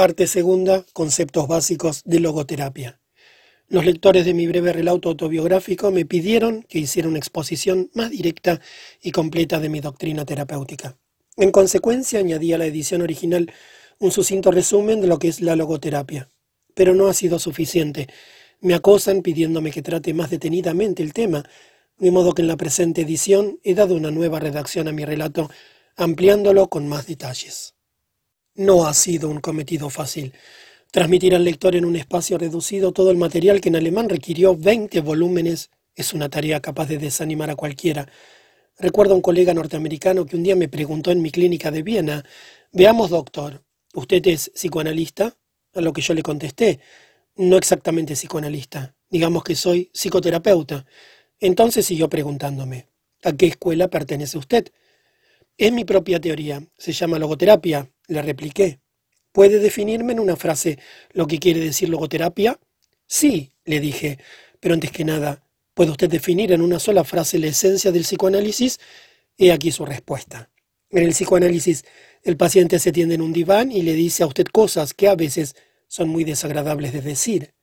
Parte segunda, conceptos básicos de logoterapia. Los lectores de mi breve relato autobiográfico me pidieron que hiciera una exposición más directa y completa de mi doctrina terapéutica. En consecuencia, añadí a la edición original un sucinto resumen de lo que es la logoterapia. Pero no ha sido suficiente. Me acosan pidiéndome que trate más detenidamente el tema, de modo que en la presente edición he dado una nueva redacción a mi relato, ampliándolo con más detalles. No ha sido un cometido fácil. Transmitir al lector en un espacio reducido todo el material que en alemán requirió 20 volúmenes es una tarea capaz de desanimar a cualquiera. Recuerdo a un colega norteamericano que un día me preguntó en mi clínica de Viena, veamos doctor, ¿usted es psicoanalista? A lo que yo le contesté, no exactamente psicoanalista, digamos que soy psicoterapeuta. Entonces siguió preguntándome, ¿a qué escuela pertenece usted? Es mi propia teoría, se llama logoterapia, le repliqué. ¿Puede definirme en una frase lo que quiere decir logoterapia? Sí, le dije, pero antes que nada, ¿puede usted definir en una sola frase la esencia del psicoanálisis? He aquí su respuesta. En el psicoanálisis, el paciente se tiende en un diván y le dice a usted cosas que a veces son muy desagradables de decir.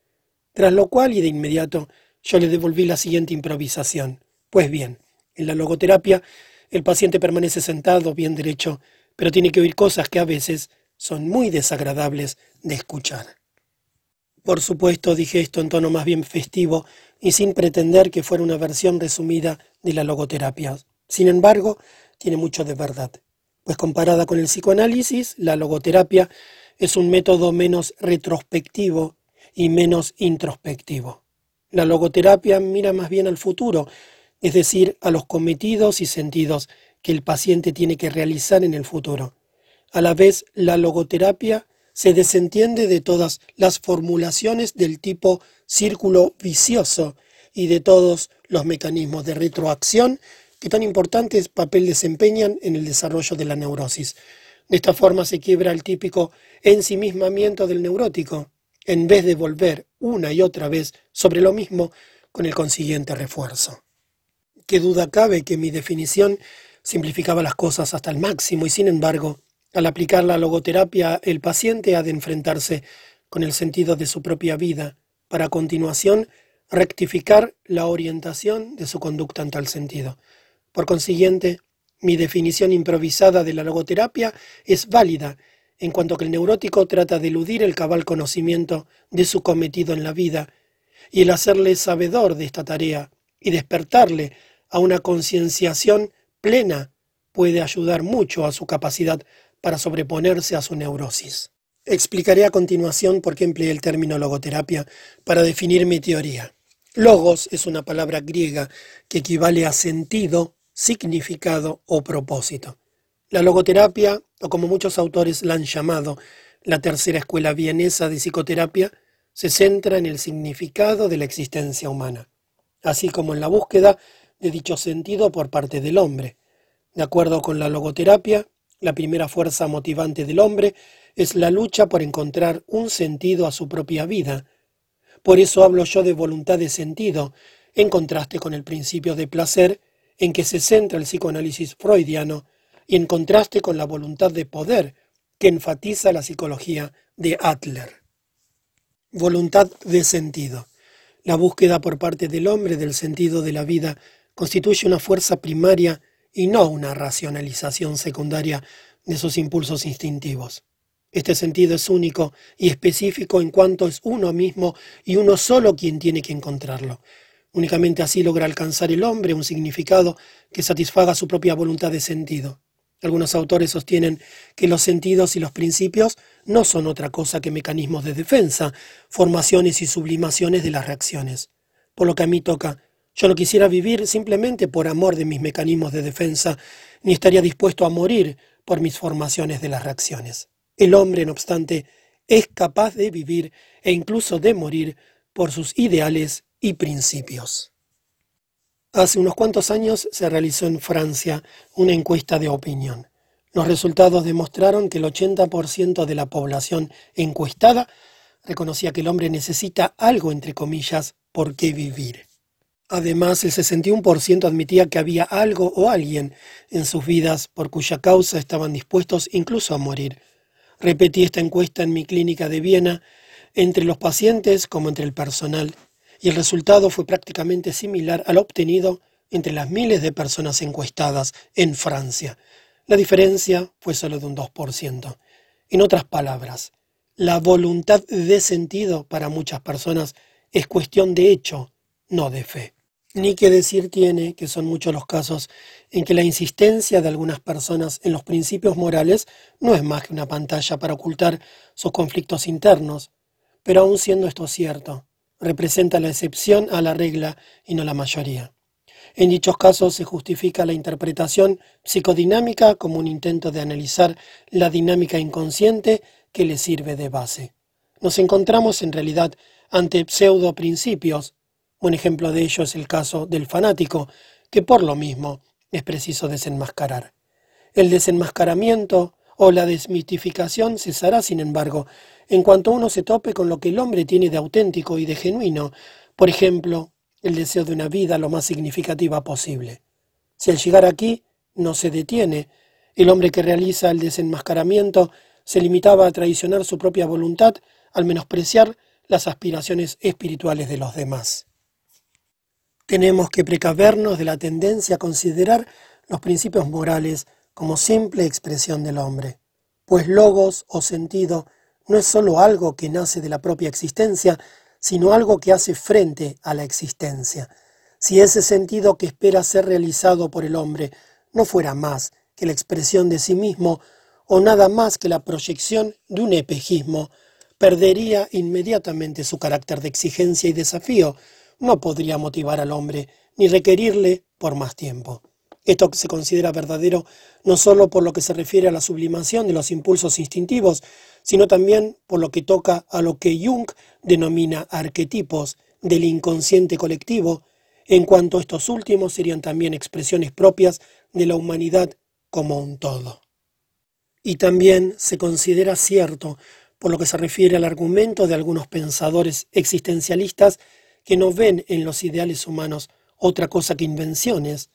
Tras lo cual, y de inmediato, yo le devolví la siguiente improvisación. Pues bien, en la logoterapia, el paciente permanece sentado, bien derecho, pero tiene que oír cosas que a veces son muy desagradables de escuchar. Por supuesto, dije esto en tono más bien festivo y sin pretender que fuera una versión resumida de la logoterapia. Sin embargo, tiene mucho de verdad, pues comparada con el psicoanálisis, la logoterapia es un método menos retrospectivo y menos introspectivo. La logoterapia mira más bien al futuro, es decir, a los cometidos y sentidos que el paciente tiene que realizar en el futuro. A la vez, la logoterapia se desentiende de todas las formulaciones del tipo círculo vicioso y de todos los mecanismos de retroacción que tan importantes papel desempeñan en el desarrollo de la neurosis. De esta forma se quiebra el típico ensimismamiento del neurótico, en vez de volver una y otra vez sobre lo mismo con el consiguiente refuerzo. Qué duda cabe que mi definición simplificaba las cosas hasta el máximo y sin embargo, al aplicar la logoterapia, el paciente ha de enfrentarse con el sentido de su propia vida para a continuación rectificar la orientación de su conducta en tal sentido. Por consiguiente, mi definición improvisada de la logoterapia es válida en cuanto que el neurótico trata de eludir el cabal conocimiento de su cometido en la vida, y el hacerle sabedor de esta tarea y despertarle a una concienciación plena puede ayudar mucho a su capacidad para sobreponerse a su neurosis. Explicaré a continuación por qué empleé el término logoterapia para definir mi teoría. Logos es una palabra griega que equivale a sentido, significado o propósito. La logoterapia, o como muchos autores la han llamado, la tercera escuela vienesa de psicoterapia, se centra en el significado de la existencia humana, así como en la búsqueda de dicho sentido por parte del hombre. De acuerdo con la logoterapia, la primera fuerza motivante del hombre es la lucha por encontrar un sentido a su propia vida. Por eso hablo yo de voluntad de sentido, en contraste con el principio de placer en que se centra el psicoanálisis freudiano y en contraste con la voluntad de poder que enfatiza la psicología de Adler. Voluntad de sentido. La búsqueda por parte del hombre del sentido de la vida constituye una fuerza primaria y no una racionalización secundaria de sus impulsos instintivos. Este sentido es único y específico en cuanto es uno mismo y uno solo quien tiene que encontrarlo. Únicamente así logra alcanzar el hombre un significado que satisfaga su propia voluntad de sentido. Algunos autores sostienen que los sentidos y los principios no son otra cosa que mecanismos de defensa, formaciones y sublimaciones de las reacciones. Por lo que a mí toca, yo no quisiera vivir simplemente por amor de mis mecanismos de defensa, ni estaría dispuesto a morir por mis formaciones de las reacciones. El hombre, no obstante, es capaz de vivir e incluso de morir por sus ideales y principios. Hace unos cuantos años se realizó en Francia una encuesta de opinión. Los resultados demostraron que el 80% de la población encuestada reconocía que el hombre necesita algo, entre comillas, por qué vivir. Además, el 61% admitía que había algo o alguien en sus vidas por cuya causa estaban dispuestos incluso a morir. Repetí esta encuesta en mi clínica de Viena entre los pacientes como entre el personal y el resultado fue prácticamente similar al obtenido entre las miles de personas encuestadas en Francia. La diferencia fue solo de un 2%. En otras palabras, la voluntad de sentido para muchas personas es cuestión de hecho, no de fe. Ni que decir tiene que son muchos los casos en que la insistencia de algunas personas en los principios morales no es más que una pantalla para ocultar sus conflictos internos, pero aun siendo esto cierto, representa la excepción a la regla y no la mayoría. En dichos casos se justifica la interpretación psicodinámica como un intento de analizar la dinámica inconsciente que le sirve de base. Nos encontramos en realidad ante pseudo principios. Un ejemplo de ello es el caso del fanático, que por lo mismo es preciso desenmascarar. El desenmascaramiento o la desmitificación cesará, sin embargo, en cuanto uno se tope con lo que el hombre tiene de auténtico y de genuino, por ejemplo, el deseo de una vida lo más significativa posible. Si al llegar aquí no se detiene, el hombre que realiza el desenmascaramiento se limitaba a traicionar su propia voluntad al menospreciar las aspiraciones espirituales de los demás. Tenemos que precavernos de la tendencia a considerar los principios morales como simple expresión del hombre, pues logos o sentido no es sólo algo que nace de la propia existencia, sino algo que hace frente a la existencia. Si ese sentido que espera ser realizado por el hombre no fuera más que la expresión de sí mismo o nada más que la proyección de un espejismo, perdería inmediatamente su carácter de exigencia y desafío, no podría motivar al hombre ni requerirle por más tiempo. Esto se considera verdadero no sólo por lo que se refiere a la sublimación de los impulsos instintivos, sino también por lo que toca a lo que Jung denomina arquetipos del inconsciente colectivo, en cuanto estos últimos serían también expresiones propias de la humanidad como un todo. Y también se considera cierto por lo que se refiere al argumento de algunos pensadores existencialistas que no ven en los ideales humanos otra cosa que invenciones,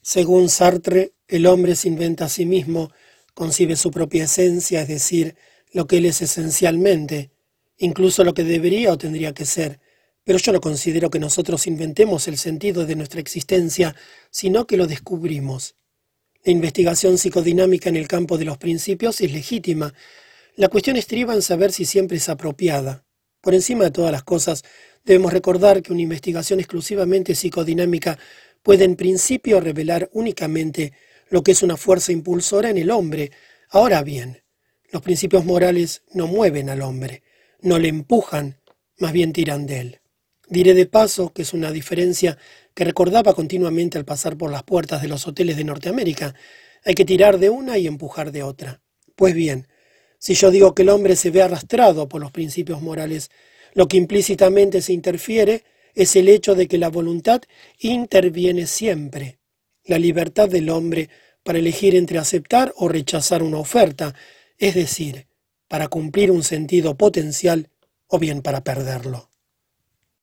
según Sartre, el hombre se inventa a sí mismo, concibe su propia esencia, es decir, lo que él es esencialmente, incluso lo que debería o tendría que ser. Pero yo no considero que nosotros inventemos el sentido de nuestra existencia, sino que lo descubrimos. La investigación psicodinámica en el campo de los principios es legítima. La cuestión estriba en saber si siempre es apropiada. Por encima de todas las cosas, debemos recordar que una investigación exclusivamente psicodinámica puede en principio revelar únicamente lo que es una fuerza impulsora en el hombre. Ahora bien, los principios morales no mueven al hombre, no le empujan, más bien tiran de él. Diré de paso que es una diferencia que recordaba continuamente al pasar por las puertas de los hoteles de Norteamérica. Hay que tirar de una y empujar de otra. Pues bien, si yo digo que el hombre se ve arrastrado por los principios morales, lo que implícitamente se interfiere es el hecho de que la voluntad interviene siempre. La libertad del hombre para elegir entre aceptar o rechazar una oferta, es decir, para cumplir un sentido potencial o bien para perderlo.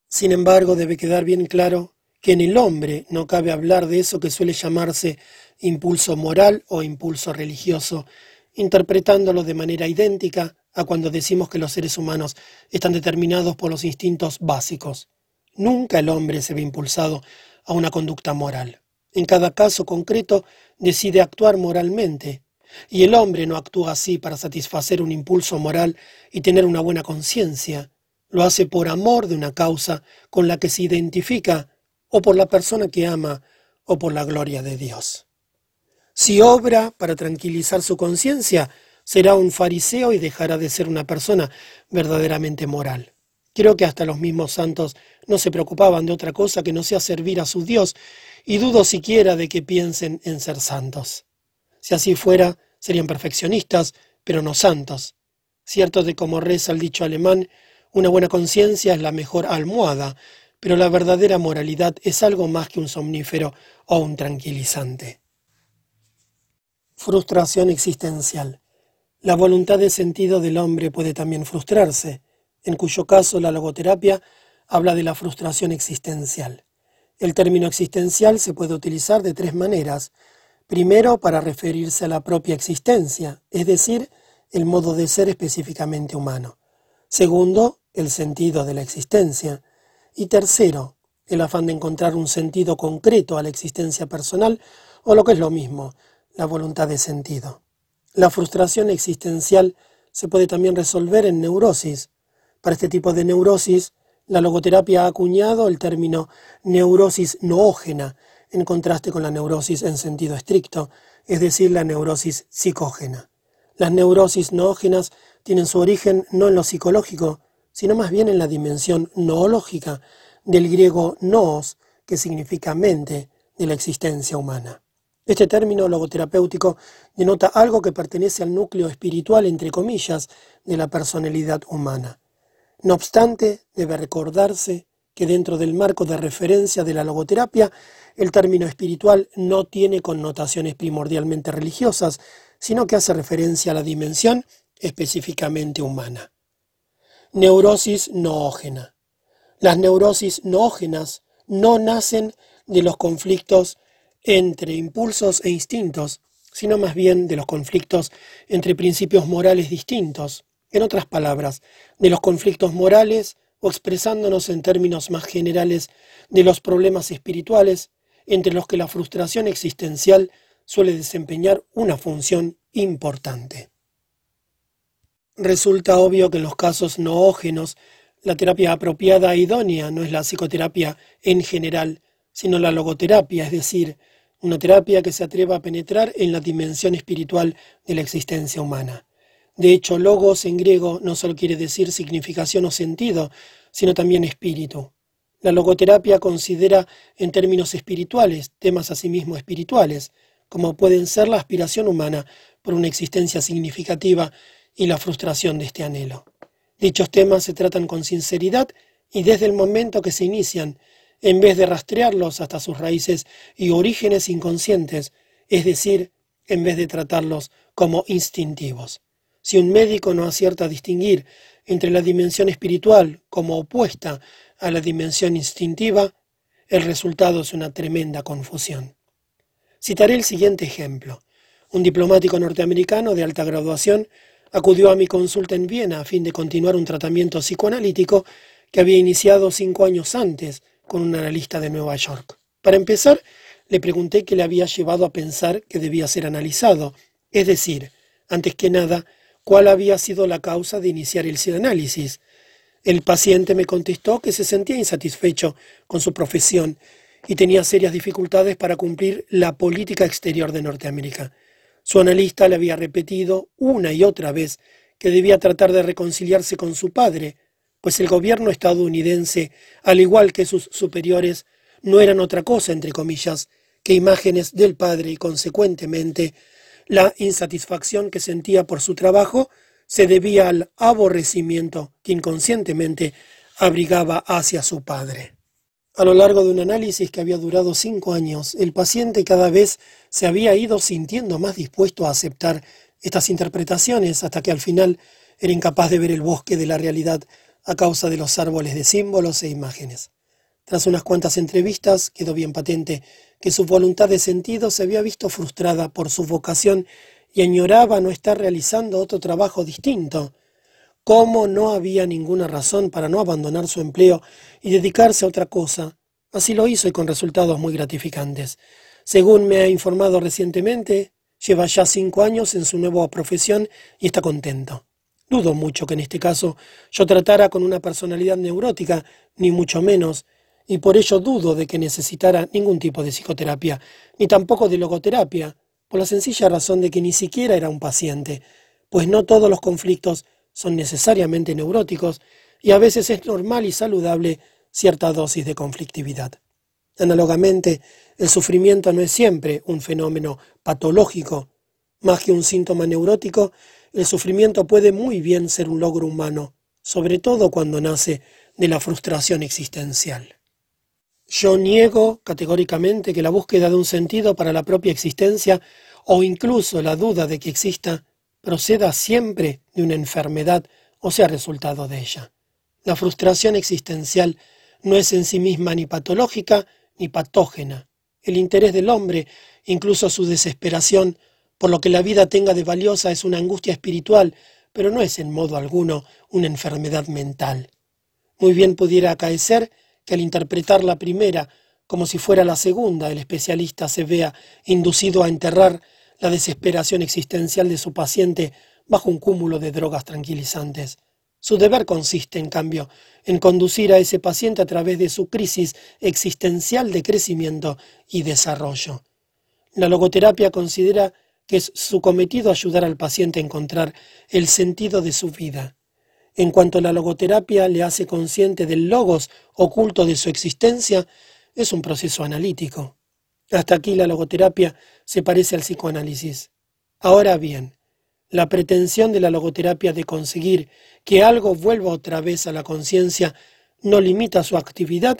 Sin embargo, debe quedar bien claro que en el hombre no cabe hablar de eso que suele llamarse impulso moral o impulso religioso, interpretándolo de manera idéntica a cuando decimos que los seres humanos están determinados por los instintos básicos. Nunca el hombre se ve impulsado a una conducta moral. En cada caso concreto decide actuar moralmente, y el hombre no actúa así para satisfacer un impulso moral y tener una buena conciencia. Lo hace por amor de una causa con la que se identifica, o por la persona que ama, o por la gloria de Dios. Si obra para tranquilizar su conciencia, será un fariseo y dejará de ser una persona verdaderamente moral. Creo que hasta los mismos santos no se preocupaban de otra cosa que no sea servir a su Dios, y dudo siquiera de que piensen en ser santos. Si así fuera, serían perfeccionistas, pero no santos. Cierto de como reza el dicho alemán, una buena conciencia es la mejor almohada, pero la verdadera moralidad es algo más que un somnífero o un tranquilizante. Frustración existencial. La voluntad de sentido del hombre puede también frustrarse en cuyo caso la logoterapia habla de la frustración existencial. El término existencial se puede utilizar de tres maneras. Primero, para referirse a la propia existencia, es decir, el modo de ser específicamente humano. Segundo, el sentido de la existencia. Y tercero, el afán de encontrar un sentido concreto a la existencia personal o lo que es lo mismo, la voluntad de sentido. La frustración existencial se puede también resolver en neurosis. Para este tipo de neurosis, la logoterapia ha acuñado el término neurosis noógena, en contraste con la neurosis en sentido estricto, es decir, la neurosis psicógena. Las neurosis noógenas tienen su origen no en lo psicológico, sino más bien en la dimensión noológica del griego noos, que significa mente de la existencia humana. Este término logoterapéutico denota algo que pertenece al núcleo espiritual, entre comillas, de la personalidad humana. No obstante, debe recordarse que dentro del marco de referencia de la logoterapia, el término espiritual no tiene connotaciones primordialmente religiosas, sino que hace referencia a la dimensión específicamente humana. Neurosis noógena. Las neurosis noógenas no nacen de los conflictos entre impulsos e instintos, sino más bien de los conflictos entre principios morales distintos, en otras palabras, de los conflictos morales o expresándonos en términos más generales de los problemas espirituales entre los que la frustración existencial suele desempeñar una función importante. Resulta obvio que en los casos noógenos la terapia apropiada e idónea no es la psicoterapia en general, sino la logoterapia, es decir, una terapia que se atreva a penetrar en la dimensión espiritual de la existencia humana. De hecho, logos en griego no solo quiere decir significación o sentido, sino también espíritu. La logoterapia considera en términos espirituales temas asimismo espirituales, como pueden ser la aspiración humana por una existencia significativa y la frustración de este anhelo. Dichos temas se tratan con sinceridad y desde el momento que se inician en vez de rastrearlos hasta sus raíces y orígenes inconscientes, es decir, en vez de tratarlos como instintivos. Si un médico no acierta a distinguir entre la dimensión espiritual como opuesta a la dimensión instintiva, el resultado es una tremenda confusión. Citaré el siguiente ejemplo. Un diplomático norteamericano de alta graduación acudió a mi consulta en Viena a fin de continuar un tratamiento psicoanalítico que había iniciado cinco años antes con un analista de Nueva York. Para empezar, le pregunté qué le había llevado a pensar que debía ser analizado, es decir, antes que nada, cuál había sido la causa de iniciar el psicoanálisis. El paciente me contestó que se sentía insatisfecho con su profesión y tenía serias dificultades para cumplir la política exterior de Norteamérica. Su analista le había repetido una y otra vez que debía tratar de reconciliarse con su padre, pues el gobierno estadounidense, al igual que sus superiores, no eran otra cosa, entre comillas, que imágenes del padre y consecuentemente la insatisfacción que sentía por su trabajo se debía al aborrecimiento que inconscientemente abrigaba hacia su padre. A lo largo de un análisis que había durado cinco años, el paciente cada vez se había ido sintiendo más dispuesto a aceptar estas interpretaciones hasta que al final era incapaz de ver el bosque de la realidad a causa de los árboles de símbolos e imágenes. Tras unas cuantas entrevistas quedó bien patente que su voluntad de sentido se había visto frustrada por su vocación y añoraba no estar realizando otro trabajo distinto. Cómo no había ninguna razón para no abandonar su empleo y dedicarse a otra cosa. Así lo hizo y con resultados muy gratificantes. Según me ha informado recientemente, lleva ya cinco años en su nueva profesión y está contento. Dudo mucho que en este caso yo tratara con una personalidad neurótica, ni mucho menos, y por ello dudo de que necesitara ningún tipo de psicoterapia, ni tampoco de logoterapia, por la sencilla razón de que ni siquiera era un paciente, pues no todos los conflictos son necesariamente neuróticos, y a veces es normal y saludable cierta dosis de conflictividad. Análogamente, el sufrimiento no es siempre un fenómeno patológico, más que un síntoma neurótico, el sufrimiento puede muy bien ser un logro humano, sobre todo cuando nace de la frustración existencial. Yo niego categóricamente que la búsqueda de un sentido para la propia existencia o incluso la duda de que exista proceda siempre de una enfermedad o sea resultado de ella. La frustración existencial no es en sí misma ni patológica ni patógena. El interés del hombre, incluso su desesperación, por lo que la vida tenga de valiosa es una angustia espiritual, pero no es en modo alguno una enfermedad mental. Muy bien pudiera acaecer que al interpretar la primera como si fuera la segunda, el especialista se vea inducido a enterrar la desesperación existencial de su paciente bajo un cúmulo de drogas tranquilizantes. Su deber consiste, en cambio, en conducir a ese paciente a través de su crisis existencial de crecimiento y desarrollo. La logoterapia considera que es su cometido ayudar al paciente a encontrar el sentido de su vida. En cuanto la logoterapia le hace consciente del logos oculto de su existencia, es un proceso analítico. Hasta aquí la logoterapia se parece al psicoanálisis. Ahora bien, la pretensión de la logoterapia de conseguir que algo vuelva otra vez a la conciencia no limita su actividad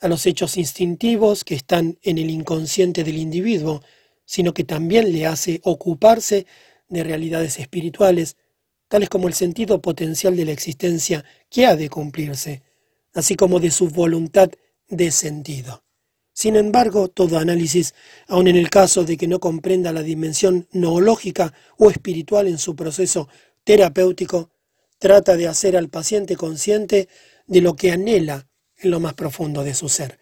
a los hechos instintivos que están en el inconsciente del individuo, sino que también le hace ocuparse de realidades espirituales, tales como el sentido potencial de la existencia que ha de cumplirse, así como de su voluntad de sentido. Sin embargo, todo análisis, aun en el caso de que no comprenda la dimensión noológica o espiritual en su proceso terapéutico, trata de hacer al paciente consciente de lo que anhela en lo más profundo de su ser.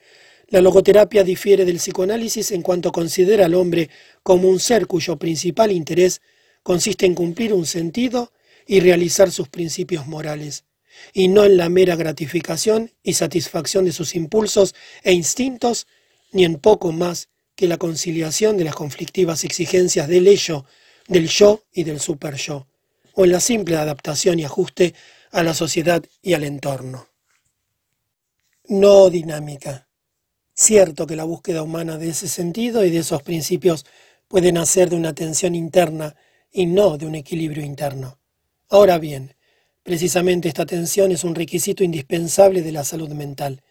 La logoterapia difiere del psicoanálisis en cuanto considera al hombre como un ser cuyo principal interés consiste en cumplir un sentido y realizar sus principios morales y no en la mera gratificación y satisfacción de sus impulsos e instintos, ni en poco más que la conciliación de las conflictivas exigencias del ello, del yo y del super yo, o en la simple adaptación y ajuste a la sociedad y al entorno. No dinámica. Cierto que la búsqueda humana de ese sentido y de esos principios puede nacer de una tensión interna y no de un equilibrio interno. Ahora bien, Precisamente esta atención es un requisito indispensable de la salud mental.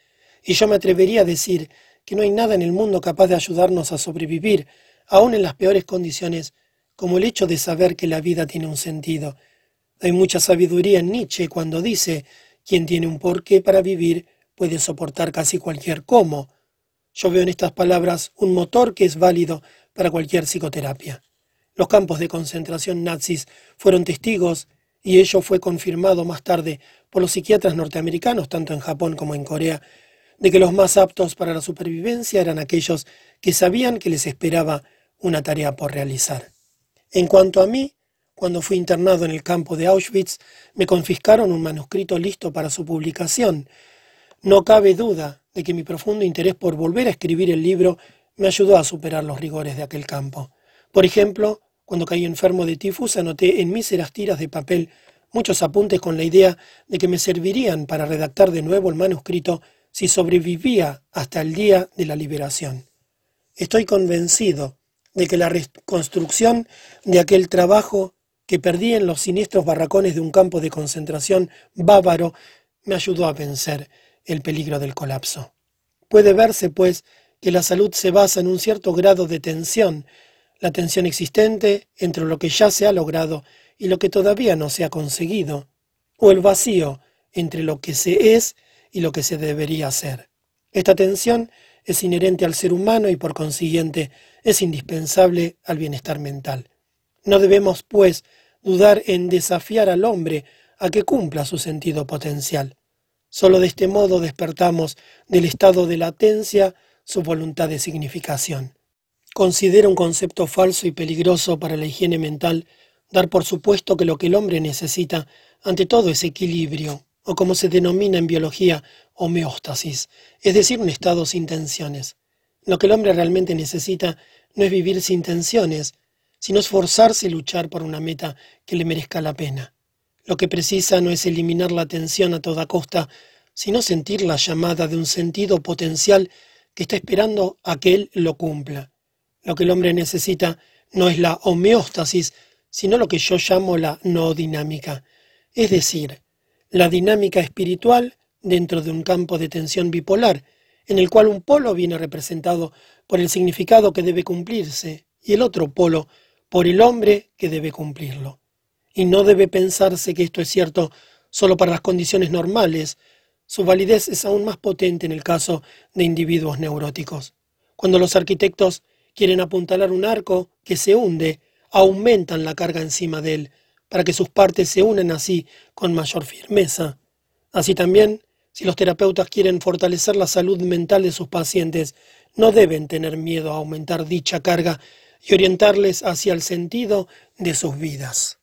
Y yo me atrevería a decir que no hay nada en el mundo capaz de ayudarnos a sobrevivir, aun en las peores condiciones, como el hecho de saber que la vida tiene un sentido. Hay mucha sabiduría en Nietzsche cuando dice, quien tiene un porqué para vivir puede soportar casi cualquier cómo. Yo veo en estas palabras un motor que es válido para cualquier psicoterapia. Los campos de concentración nazis fueron testigos y ello fue confirmado más tarde por los psiquiatras norteamericanos, tanto en Japón como en Corea, de que los más aptos para la supervivencia eran aquellos que sabían que les esperaba una tarea por realizar. En cuanto a mí, cuando fui internado en el campo de Auschwitz, me confiscaron un manuscrito listo para su publicación. No cabe duda de que mi profundo interés por volver a escribir el libro me ayudó a superar los rigores de aquel campo. Por ejemplo, cuando caí enfermo de tifus anoté en míseras tiras de papel muchos apuntes con la idea de que me servirían para redactar de nuevo el manuscrito si sobrevivía hasta el día de la liberación. Estoy convencido de que la reconstrucción de aquel trabajo que perdí en los siniestros barracones de un campo de concentración bávaro me ayudó a vencer el peligro del colapso. Puede verse, pues, que la salud se basa en un cierto grado de tensión la tensión existente entre lo que ya se ha logrado y lo que todavía no se ha conseguido, o el vacío entre lo que se es y lo que se debería ser. Esta tensión es inherente al ser humano y por consiguiente es indispensable al bienestar mental. No debemos, pues, dudar en desafiar al hombre a que cumpla su sentido potencial. Solo de este modo despertamos del estado de latencia su voluntad de significación. Considera un concepto falso y peligroso para la higiene mental dar por supuesto que lo que el hombre necesita ante todo es equilibrio, o como se denomina en biología, homeostasis, es decir, un estado sin tensiones. Lo que el hombre realmente necesita no es vivir sin tensiones, sino esforzarse y luchar por una meta que le merezca la pena. Lo que precisa no es eliminar la tensión a toda costa, sino sentir la llamada de un sentido potencial que está esperando a que él lo cumpla. Lo que el hombre necesita no es la homeostasis, sino lo que yo llamo la no dinámica, es decir, la dinámica espiritual dentro de un campo de tensión bipolar, en el cual un polo viene representado por el significado que debe cumplirse y el otro polo por el hombre que debe cumplirlo. Y no debe pensarse que esto es cierto solo para las condiciones normales, su validez es aún más potente en el caso de individuos neuróticos. Cuando los arquitectos quieren apuntalar un arco que se hunde, aumentan la carga encima de él, para que sus partes se unan así con mayor firmeza. Así también, si los terapeutas quieren fortalecer la salud mental de sus pacientes, no deben tener miedo a aumentar dicha carga y orientarles hacia el sentido de sus vidas.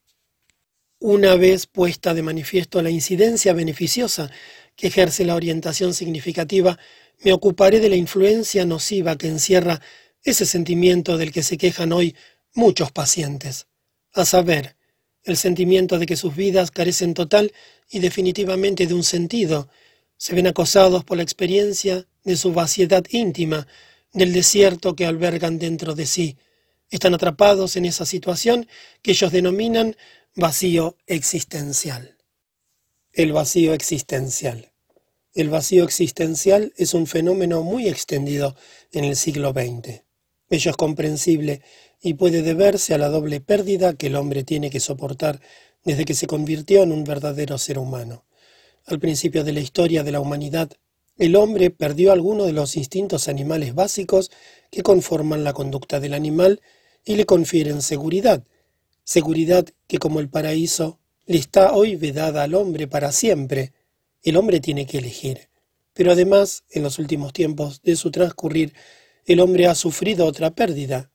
Una vez puesta de manifiesto la incidencia beneficiosa que ejerce la orientación significativa, me ocuparé de la influencia nociva que encierra ese sentimiento del que se quejan hoy muchos pacientes, a saber, el sentimiento de que sus vidas carecen total y definitivamente de un sentido, se ven acosados por la experiencia de su vaciedad íntima, del desierto que albergan dentro de sí. Están atrapados en esa situación que ellos denominan vacío existencial. El vacío existencial. El vacío existencial es un fenómeno muy extendido en el siglo XX. Ello es comprensible y puede deberse a la doble pérdida que el hombre tiene que soportar desde que se convirtió en un verdadero ser humano. Al principio de la historia de la humanidad, el hombre perdió algunos de los instintos animales básicos que conforman la conducta del animal y le confieren seguridad, seguridad que como el paraíso le está hoy vedada al hombre para siempre. El hombre tiene que elegir. Pero además, en los últimos tiempos de su transcurrir, el hombre ha sufrido otra pérdida.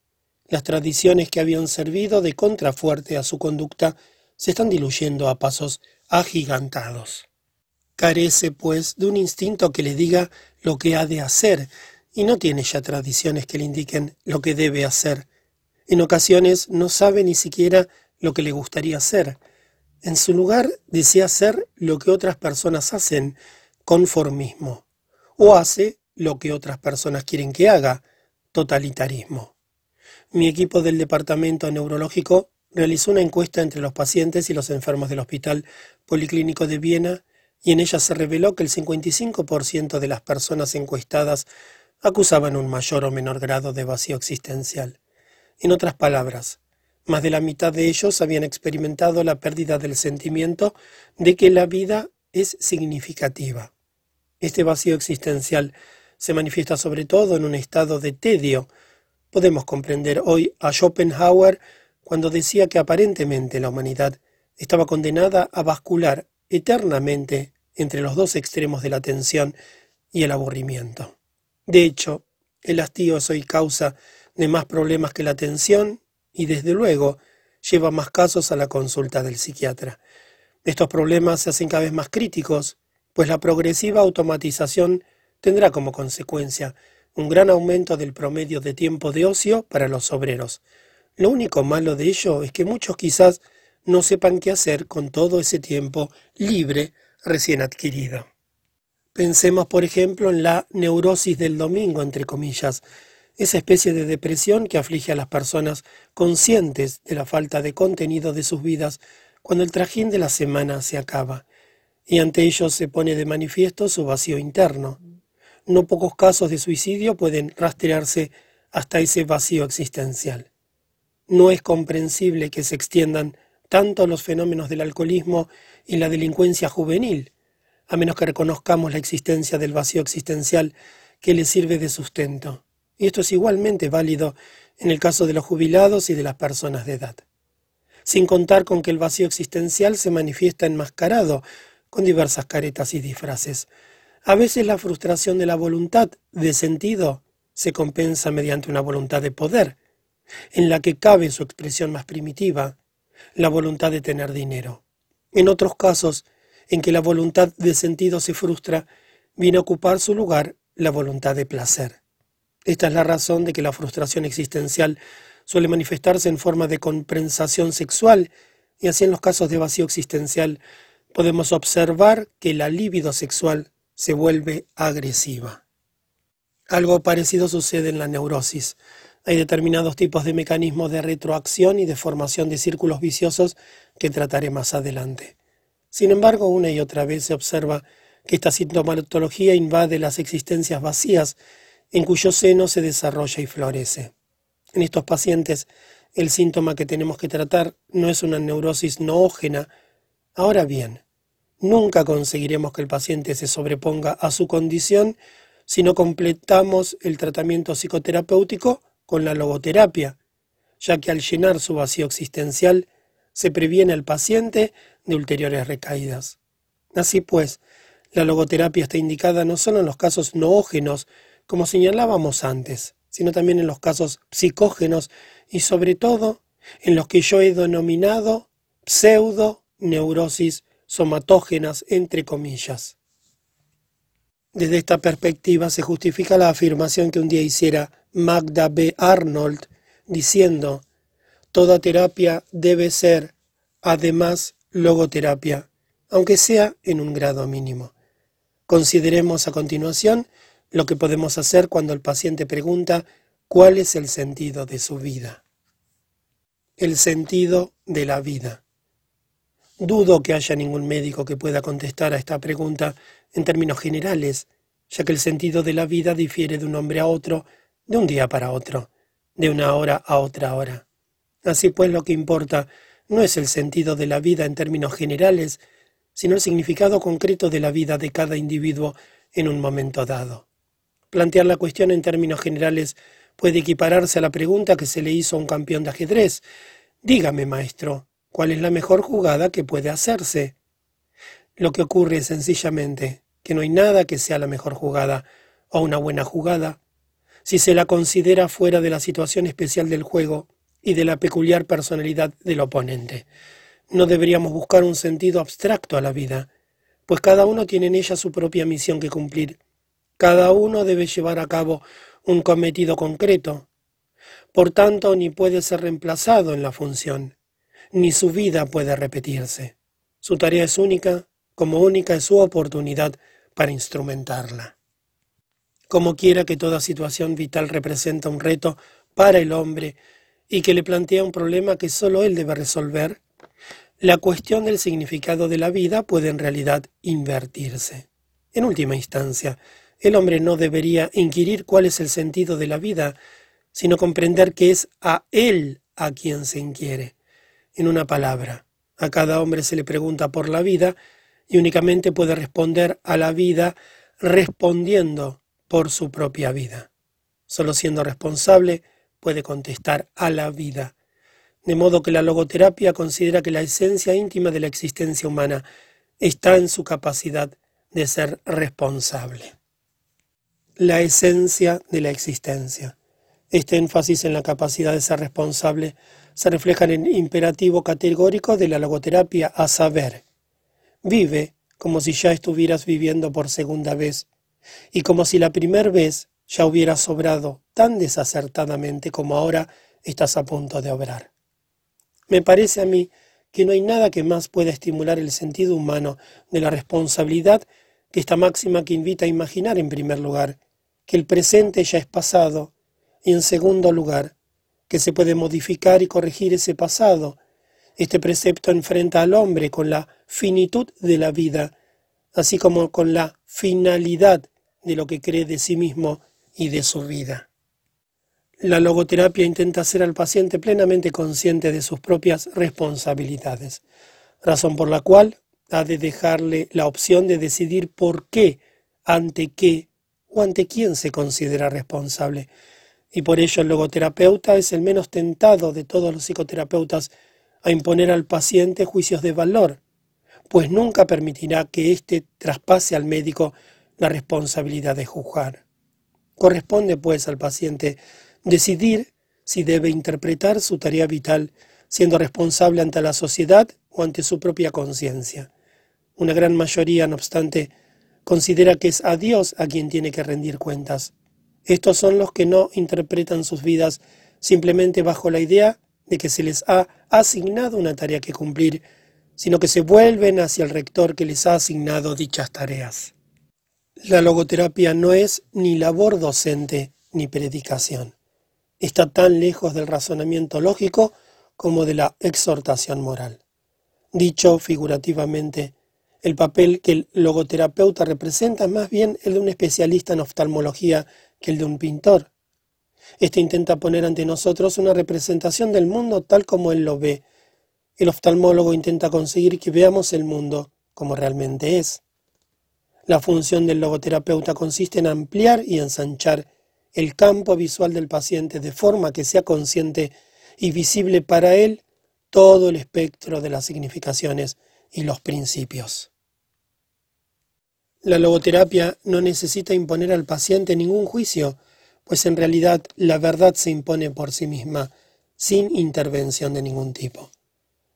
Las tradiciones que habían servido de contrafuerte a su conducta se están diluyendo a pasos agigantados. Carece, pues, de un instinto que le diga lo que ha de hacer, y no tiene ya tradiciones que le indiquen lo que debe hacer. En ocasiones no sabe ni siquiera lo que le gustaría hacer. En su lugar desea hacer lo que otras personas hacen, conformismo, o hace lo que otras personas quieren que haga, totalitarismo. Mi equipo del Departamento Neurológico realizó una encuesta entre los pacientes y los enfermos del Hospital Policlínico de Viena y en ella se reveló que el 55% de las personas encuestadas acusaban un mayor o menor grado de vacío existencial. En otras palabras, más de la mitad de ellos habían experimentado la pérdida del sentimiento de que la vida es significativa. Este vacío existencial se manifiesta sobre todo en un estado de tedio. Podemos comprender hoy a Schopenhauer cuando decía que aparentemente la humanidad estaba condenada a bascular eternamente entre los dos extremos de la tensión y el aburrimiento. De hecho, el hastío es hoy causa de más problemas que la tensión y desde luego lleva más casos a la consulta del psiquiatra. Estos problemas se hacen cada vez más críticos, pues la progresiva automatización tendrá como consecuencia un gran aumento del promedio de tiempo de ocio para los obreros. Lo único malo de ello es que muchos quizás no sepan qué hacer con todo ese tiempo libre recién adquirido. Pensemos, por ejemplo, en la neurosis del domingo, entre comillas, esa especie de depresión que aflige a las personas conscientes de la falta de contenido de sus vidas cuando el trajín de la semana se acaba, y ante ellos se pone de manifiesto su vacío interno. No pocos casos de suicidio pueden rastrearse hasta ese vacío existencial. No es comprensible que se extiendan tanto los fenómenos del alcoholismo y la delincuencia juvenil, a menos que reconozcamos la existencia del vacío existencial que le sirve de sustento. Y esto es igualmente válido en el caso de los jubilados y de las personas de edad. Sin contar con que el vacío existencial se manifiesta enmascarado con diversas caretas y disfraces. A veces la frustración de la voluntad de sentido se compensa mediante una voluntad de poder, en la que cabe su expresión más primitiva, la voluntad de tener dinero. En otros casos, en que la voluntad de sentido se frustra, viene a ocupar su lugar la voluntad de placer. Esta es la razón de que la frustración existencial suele manifestarse en forma de compensación sexual, y así en los casos de vacío existencial podemos observar que la libido sexual se vuelve agresiva. Algo parecido sucede en la neurosis. Hay determinados tipos de mecanismos de retroacción y de formación de círculos viciosos que trataré más adelante. Sin embargo, una y otra vez se observa que esta sintomatología invade las existencias vacías en cuyo seno se desarrolla y florece. En estos pacientes, el síntoma que tenemos que tratar no es una neurosis noógena. Ahora bien, nunca conseguiremos que el paciente se sobreponga a su condición si no completamos el tratamiento psicoterapéutico con la logoterapia. ya que al llenar su vacío existencial se previene al paciente de ulteriores recaídas. Así pues, la logoterapia está indicada no solo en los casos noógenos, como señalábamos antes, sino también en los casos psicógenos y sobre todo en los que yo he denominado pseudo neurosis somatógenas, entre comillas. Desde esta perspectiva se justifica la afirmación que un día hiciera Magda B. Arnold, diciendo, toda terapia debe ser, además, logoterapia, aunque sea en un grado mínimo. Consideremos a continuación lo que podemos hacer cuando el paciente pregunta cuál es el sentido de su vida. El sentido de la vida. Dudo que haya ningún médico que pueda contestar a esta pregunta en términos generales, ya que el sentido de la vida difiere de un hombre a otro, de un día para otro, de una hora a otra hora. Así pues, lo que importa no es el sentido de la vida en términos generales, sino el significado concreto de la vida de cada individuo en un momento dado. Plantear la cuestión en términos generales puede equipararse a la pregunta que se le hizo a un campeón de ajedrez. Dígame, maestro, ¿cuál es la mejor jugada que puede hacerse? Lo que ocurre es sencillamente que no hay nada que sea la mejor jugada o una buena jugada, si se la considera fuera de la situación especial del juego y de la peculiar personalidad del oponente. No deberíamos buscar un sentido abstracto a la vida, pues cada uno tiene en ella su propia misión que cumplir. Cada uno debe llevar a cabo un cometido concreto. Por tanto, ni puede ser reemplazado en la función, ni su vida puede repetirse. Su tarea es única, como única es su oportunidad para instrumentarla. Como quiera que toda situación vital representa un reto para el hombre y que le plantea un problema que sólo él debe resolver, la cuestión del significado de la vida puede en realidad invertirse. En última instancia, el hombre no debería inquirir cuál es el sentido de la vida, sino comprender que es a él a quien se inquiere. En una palabra, a cada hombre se le pregunta por la vida y únicamente puede responder a la vida respondiendo por su propia vida. Solo siendo responsable puede contestar a la vida de modo que la logoterapia considera que la esencia íntima de la existencia humana está en su capacidad de ser responsable. La esencia de la existencia. Este énfasis en la capacidad de ser responsable se refleja en el imperativo categórico de la logoterapia a saber, vive como si ya estuvieras viviendo por segunda vez y como si la primera vez ya hubieras sobrado tan desacertadamente como ahora estás a punto de obrar. Me parece a mí que no hay nada que más pueda estimular el sentido humano de la responsabilidad esta máxima que invita a imaginar en primer lugar que el presente ya es pasado y en segundo lugar que se puede modificar y corregir ese pasado. Este precepto enfrenta al hombre con la finitud de la vida, así como con la finalidad de lo que cree de sí mismo y de su vida. La logoterapia intenta hacer al paciente plenamente consciente de sus propias responsabilidades, razón por la cual de dejarle la opción de decidir por qué, ante qué o ante quién se considera responsable. Y por ello el logoterapeuta es el menos tentado de todos los psicoterapeutas a imponer al paciente juicios de valor, pues nunca permitirá que éste traspase al médico la responsabilidad de juzgar. Corresponde, pues, al paciente decidir si debe interpretar su tarea vital siendo responsable ante la sociedad o ante su propia conciencia. Una gran mayoría, no obstante, considera que es a Dios a quien tiene que rendir cuentas. Estos son los que no interpretan sus vidas simplemente bajo la idea de que se les ha asignado una tarea que cumplir, sino que se vuelven hacia el rector que les ha asignado dichas tareas. La logoterapia no es ni labor docente ni predicación está tan lejos del razonamiento lógico como de la exhortación moral. Dicho figurativamente, el papel que el logoterapeuta representa es más bien el de un especialista en oftalmología que el de un pintor. Este intenta poner ante nosotros una representación del mundo tal como él lo ve. El oftalmólogo intenta conseguir que veamos el mundo como realmente es. La función del logoterapeuta consiste en ampliar y ensanchar el campo visual del paciente de forma que sea consciente y visible para él todo el espectro de las significaciones y los principios. La logoterapia no necesita imponer al paciente ningún juicio, pues en realidad la verdad se impone por sí misma, sin intervención de ningún tipo.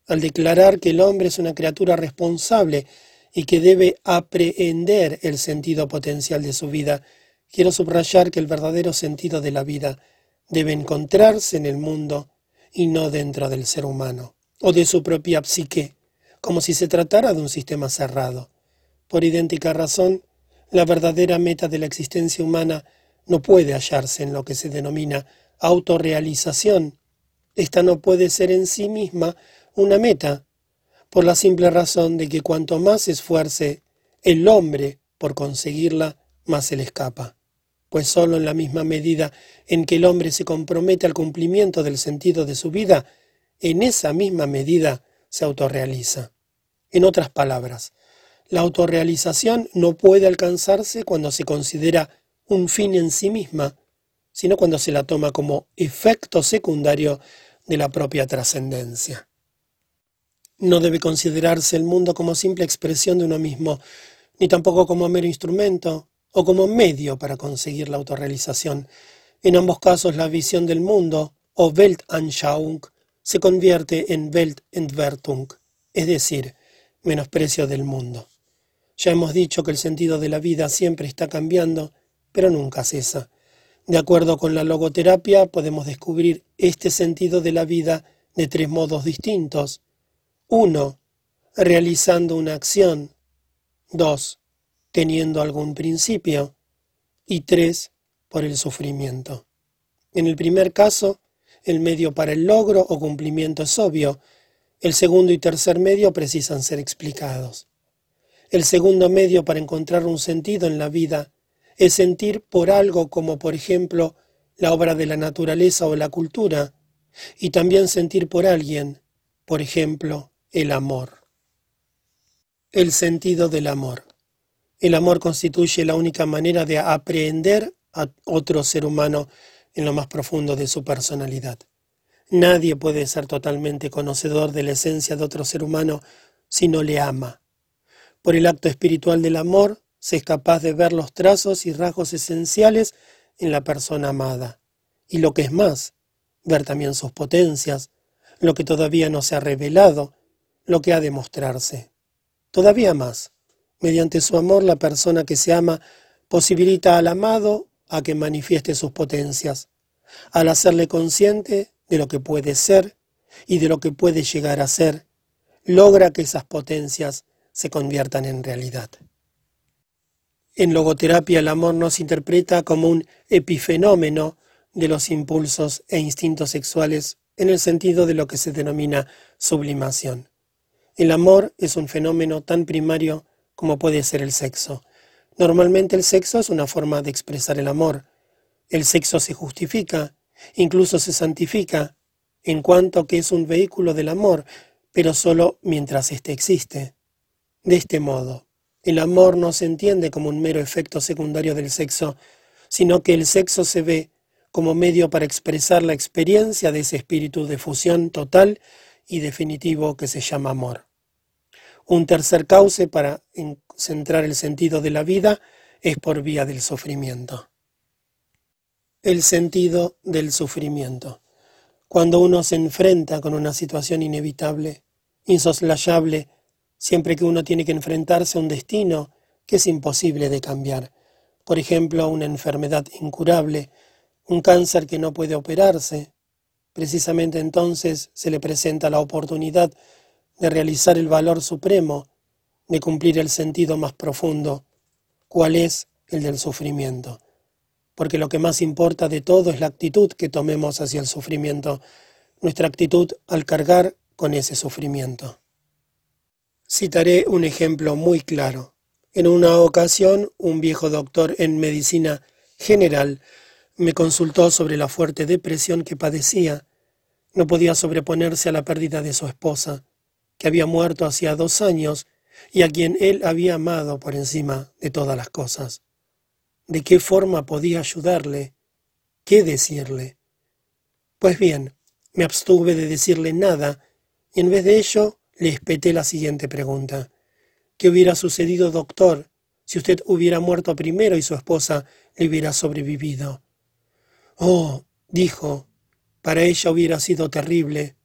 Al declarar que el hombre es una criatura responsable y que debe aprehender el sentido potencial de su vida, quiero subrayar que el verdadero sentido de la vida debe encontrarse en el mundo y no dentro del ser humano, o de su propia psique, como si se tratara de un sistema cerrado. Por idéntica razón, la verdadera meta de la existencia humana no puede hallarse en lo que se denomina autorrealización. Esta no puede ser en sí misma una meta, por la simple razón de que cuanto más esfuerce el hombre por conseguirla, más se le escapa, pues sólo en la misma medida en que el hombre se compromete al cumplimiento del sentido de su vida, en esa misma medida se autorrealiza. En otras palabras, la autorrealización no puede alcanzarse cuando se considera un fin en sí misma, sino cuando se la toma como efecto secundario de la propia trascendencia. No debe considerarse el mundo como simple expresión de uno mismo, ni tampoco como mero instrumento o como medio para conseguir la autorrealización. En ambos casos la visión del mundo, o Weltanschauung, se convierte en Weltentwertung, es decir, menosprecio del mundo. Ya hemos dicho que el sentido de la vida siempre está cambiando, pero nunca cesa. De acuerdo con la logoterapia, podemos descubrir este sentido de la vida de tres modos distintos. Uno, realizando una acción. Dos, teniendo algún principio. Y tres, por el sufrimiento. En el primer caso, el medio para el logro o cumplimiento es obvio. El segundo y tercer medio precisan ser explicados. El segundo medio para encontrar un sentido en la vida es sentir por algo como por ejemplo la obra de la naturaleza o la cultura, y también sentir por alguien, por ejemplo, el amor. El sentido del amor. El amor constituye la única manera de aprehender a otro ser humano en lo más profundo de su personalidad. Nadie puede ser totalmente conocedor de la esencia de otro ser humano si no le ama. Por el acto espiritual del amor, se es capaz de ver los trazos y rasgos esenciales en la persona amada. Y lo que es más, ver también sus potencias, lo que todavía no se ha revelado, lo que ha de mostrarse. Todavía más, mediante su amor la persona que se ama posibilita al amado a que manifieste sus potencias, al hacerle consciente de lo que puede ser y de lo que puede llegar a ser, logra que esas potencias se conviertan en realidad. En logoterapia el amor no se interpreta como un epifenómeno de los impulsos e instintos sexuales en el sentido de lo que se denomina sublimación. El amor es un fenómeno tan primario como puede ser el sexo. Normalmente el sexo es una forma de expresar el amor. El sexo se justifica, incluso se santifica, en cuanto que es un vehículo del amor, pero solo mientras éste existe. De este modo, el amor no se entiende como un mero efecto secundario del sexo, sino que el sexo se ve como medio para expresar la experiencia de ese espíritu de fusión total y definitivo que se llama amor. Un tercer cauce para centrar el sentido de la vida es por vía del sufrimiento. El sentido del sufrimiento. Cuando uno se enfrenta con una situación inevitable, insoslayable, siempre que uno tiene que enfrentarse a un destino que es imposible de cambiar. Por ejemplo, una enfermedad incurable, un cáncer que no puede operarse. Precisamente entonces se le presenta la oportunidad de realizar el valor supremo, de cumplir el sentido más profundo, cuál es el del sufrimiento. Porque lo que más importa de todo es la actitud que tomemos hacia el sufrimiento, nuestra actitud al cargar con ese sufrimiento. Citaré un ejemplo muy claro. En una ocasión, un viejo doctor en medicina general me consultó sobre la fuerte depresión que padecía. No podía sobreponerse a la pérdida de su esposa, que había muerto hacía dos años y a quien él había amado por encima de todas las cosas. ¿De qué forma podía ayudarle? ¿Qué decirle? Pues bien, Me abstuve de decirle nada y en vez de ello le espeté la siguiente pregunta. ¿Qué hubiera sucedido, doctor, si usted hubiera muerto primero y su esposa le hubiera sobrevivido? Oh, dijo, para ella hubiera sido terrible.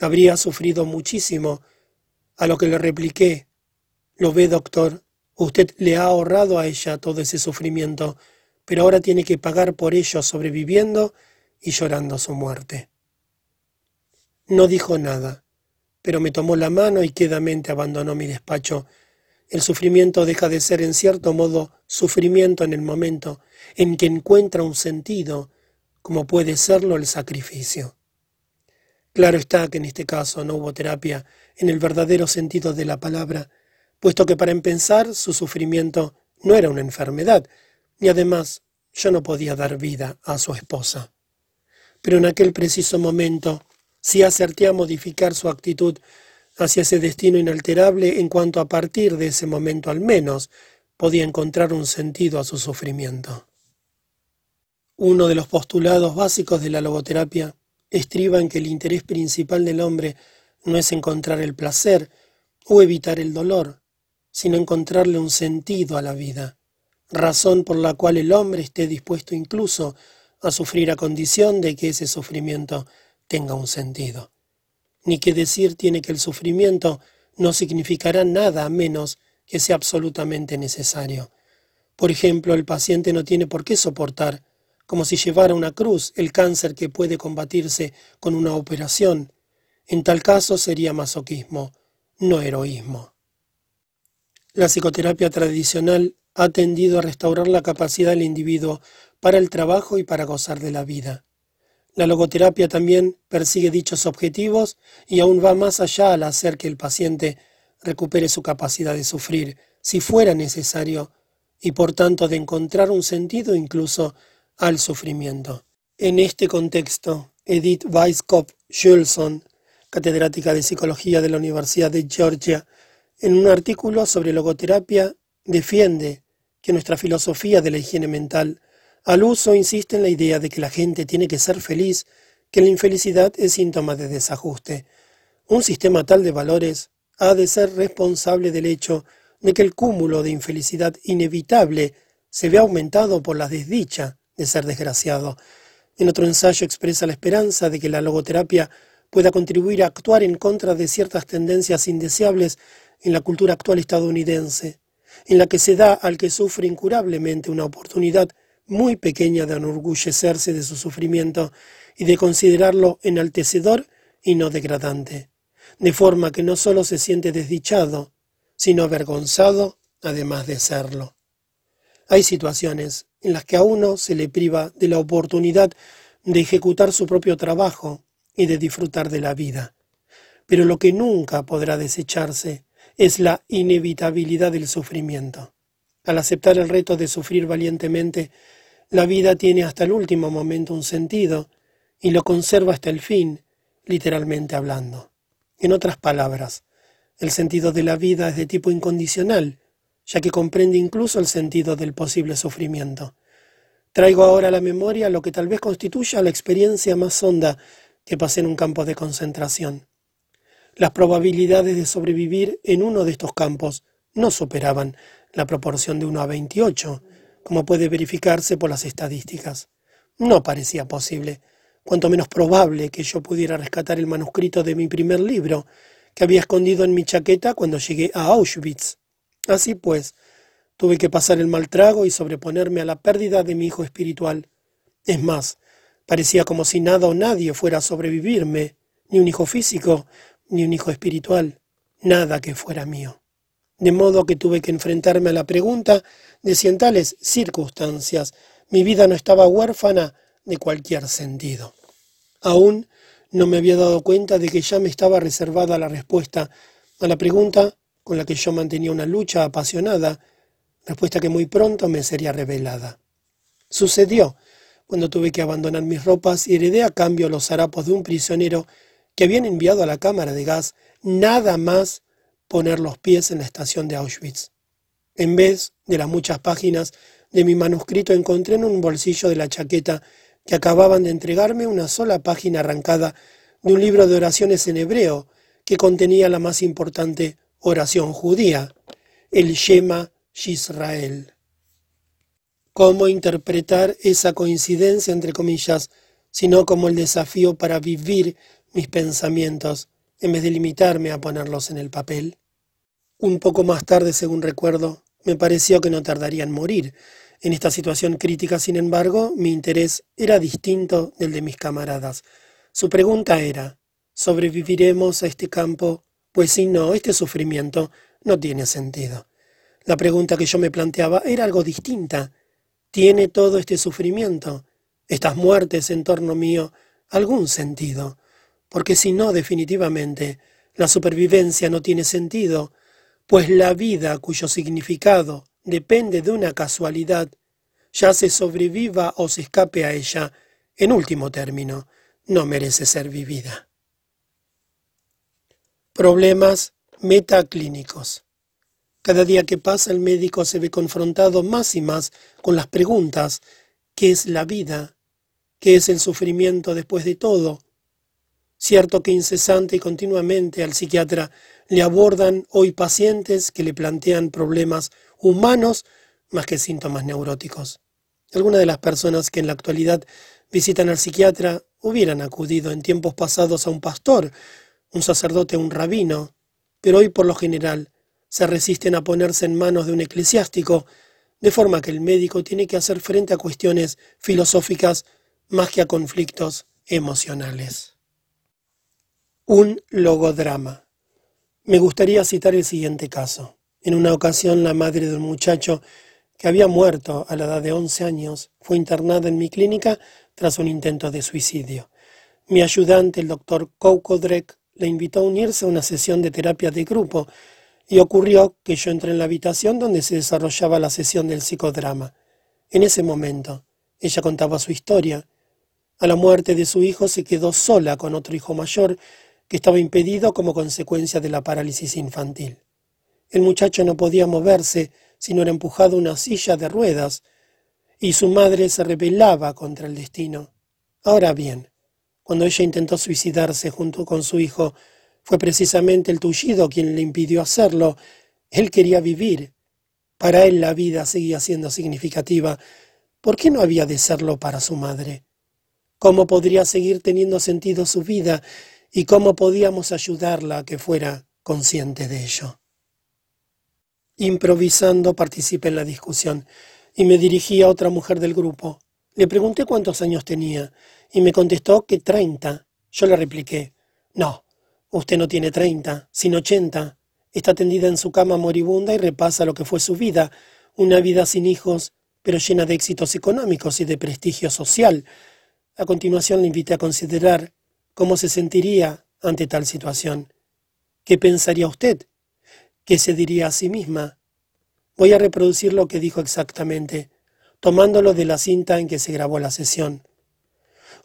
Habría sufrido muchísimo. A lo que le repliqué, lo ve, doctor, usted le ha ahorrado a ella todo ese sufrimiento, pero ahora tiene que pagar por ello sobreviviendo y llorando su muerte. No dijo nada, pero me tomó la mano y quedamente abandonó mi despacho. El sufrimiento deja de ser en cierto modo sufrimiento en el momento en que encuentra un sentido, como puede serlo el sacrificio. Claro está que en este caso no hubo terapia en el verdadero sentido de la palabra, puesto que para empezar su sufrimiento no era una enfermedad, y además yo no podía dar vida a su esposa. Pero en aquel preciso momento sí acerté a modificar su actitud hacia ese destino inalterable en cuanto a partir de ese momento al menos podía encontrar un sentido a su sufrimiento. Uno de los postulados básicos de la logoterapia estriba en que el interés principal del hombre no es encontrar el placer o evitar el dolor, sino encontrarle un sentido a la vida, razón por la cual el hombre esté dispuesto incluso a sufrir a condición de que ese sufrimiento tenga un sentido. Ni que decir tiene que el sufrimiento no significará nada a menos que sea absolutamente necesario. Por ejemplo, el paciente no tiene por qué soportar, como si llevara una cruz, el cáncer que puede combatirse con una operación. En tal caso sería masoquismo, no heroísmo. La psicoterapia tradicional ha tendido a restaurar la capacidad del individuo para el trabajo y para gozar de la vida. La logoterapia también persigue dichos objetivos y aún va más allá al hacer que el paciente recupere su capacidad de sufrir, si fuera necesario, y por tanto de encontrar un sentido incluso al sufrimiento. En este contexto, Edith Weisskopf Schulson, catedrática de Psicología de la Universidad de Georgia, en un artículo sobre logoterapia, defiende que nuestra filosofía de la higiene mental al uso insiste en la idea de que la gente tiene que ser feliz, que la infelicidad es síntoma de desajuste. Un sistema tal de valores ha de ser responsable del hecho de que el cúmulo de infelicidad inevitable se ve aumentado por la desdicha de ser desgraciado. En otro ensayo expresa la esperanza de que la logoterapia pueda contribuir a actuar en contra de ciertas tendencias indeseables en la cultura actual estadounidense, en la que se da al que sufre incurablemente una oportunidad muy pequeña de enorgullecerse de su sufrimiento y de considerarlo enaltecedor y no degradante, de forma que no sólo se siente desdichado, sino avergonzado además de serlo. Hay situaciones en las que a uno se le priva de la oportunidad de ejecutar su propio trabajo y de disfrutar de la vida. Pero lo que nunca podrá desecharse es la inevitabilidad del sufrimiento. Al aceptar el reto de sufrir valientemente, la vida tiene hasta el último momento un sentido y lo conserva hasta el fin, literalmente hablando. En otras palabras, el sentido de la vida es de tipo incondicional, ya que comprende incluso el sentido del posible sufrimiento. Traigo ahora a la memoria lo que tal vez constituya la experiencia más honda que pasé en un campo de concentración. Las probabilidades de sobrevivir en uno de estos campos no superaban la proporción de 1 a 28, como puede verificarse por las estadísticas. No parecía posible, cuanto menos probable que yo pudiera rescatar el manuscrito de mi primer libro, que había escondido en mi chaqueta cuando llegué a Auschwitz. Así pues, tuve que pasar el mal trago y sobreponerme a la pérdida de mi hijo espiritual. Es más, parecía como si nada o nadie fuera a sobrevivirme, ni un hijo físico, ni un hijo espiritual, nada que fuera mío de modo que tuve que enfrentarme a la pregunta de si en tales circunstancias mi vida no estaba huérfana de cualquier sentido. Aún no me había dado cuenta de que ya me estaba reservada la respuesta a la pregunta con la que yo mantenía una lucha apasionada, respuesta que muy pronto me sería revelada. Sucedió cuando tuve que abandonar mis ropas y heredé a cambio los harapos de un prisionero que habían enviado a la cámara de gas nada más poner los pies en la estación de Auschwitz. En vez de las muchas páginas de mi manuscrito encontré en un bolsillo de la chaqueta que acababan de entregarme una sola página arrancada de un libro de oraciones en hebreo que contenía la más importante oración judía, el Shema Yisrael. ¿Cómo interpretar esa coincidencia, entre comillas, sino como el desafío para vivir mis pensamientos en vez de limitarme a ponerlos en el papel? Un poco más tarde, según recuerdo, me pareció que no tardaría en morir. En esta situación crítica, sin embargo, mi interés era distinto del de mis camaradas. Su pregunta era, ¿sobreviviremos a este campo? Pues si no, este sufrimiento no tiene sentido. La pregunta que yo me planteaba era algo distinta. ¿Tiene todo este sufrimiento, estas muertes en torno mío, algún sentido? Porque si no, definitivamente, la supervivencia no tiene sentido, pues la vida cuyo significado depende de una casualidad, ya se sobreviva o se escape a ella, en último término, no merece ser vivida. Problemas metaclínicos. Cada día que pasa el médico se ve confrontado más y más con las preguntas ¿qué es la vida? ¿Qué es el sufrimiento después de todo? Cierto que incesante y continuamente al psiquiatra le abordan hoy pacientes que le plantean problemas humanos más que síntomas neuróticos. Algunas de las personas que en la actualidad visitan al psiquiatra hubieran acudido en tiempos pasados a un pastor, un sacerdote un rabino, pero hoy por lo general se resisten a ponerse en manos de un eclesiástico, de forma que el médico tiene que hacer frente a cuestiones filosóficas más que a conflictos emocionales. Un logodrama. Me gustaría citar el siguiente caso. En una ocasión la madre de un muchacho que había muerto a la edad de 11 años fue internada en mi clínica tras un intento de suicidio. Mi ayudante, el doctor Koukodrek, le invitó a unirse a una sesión de terapia de grupo y ocurrió que yo entré en la habitación donde se desarrollaba la sesión del psicodrama. En ese momento, ella contaba su historia. A la muerte de su hijo se quedó sola con otro hijo mayor que estaba impedido como consecuencia de la parálisis infantil. El muchacho no podía moverse sino era empujado a una silla de ruedas, y su madre se rebelaba contra el destino. Ahora bien, cuando ella intentó suicidarse junto con su hijo, fue precisamente el tullido quien le impidió hacerlo. Él quería vivir. Para él la vida seguía siendo significativa. ¿Por qué no había de serlo para su madre? ¿Cómo podría seguir teniendo sentido su vida y cómo podíamos ayudarla a que fuera consciente de ello? Improvisando participé en la discusión y me dirigí a otra mujer del grupo. Le pregunté cuántos años tenía y me contestó que treinta. Yo le repliqué, no, usted no tiene treinta, sino ochenta. Está tendida en su cama moribunda y repasa lo que fue su vida, una vida sin hijos, pero llena de éxitos económicos y de prestigio social. A continuación le invité a considerar cómo se sentiría ante tal situación. ¿Qué pensaría usted? ¿Qué se diría a sí misma? Voy a reproducir lo que dijo exactamente, tomándolo de la cinta en que se grabó la sesión.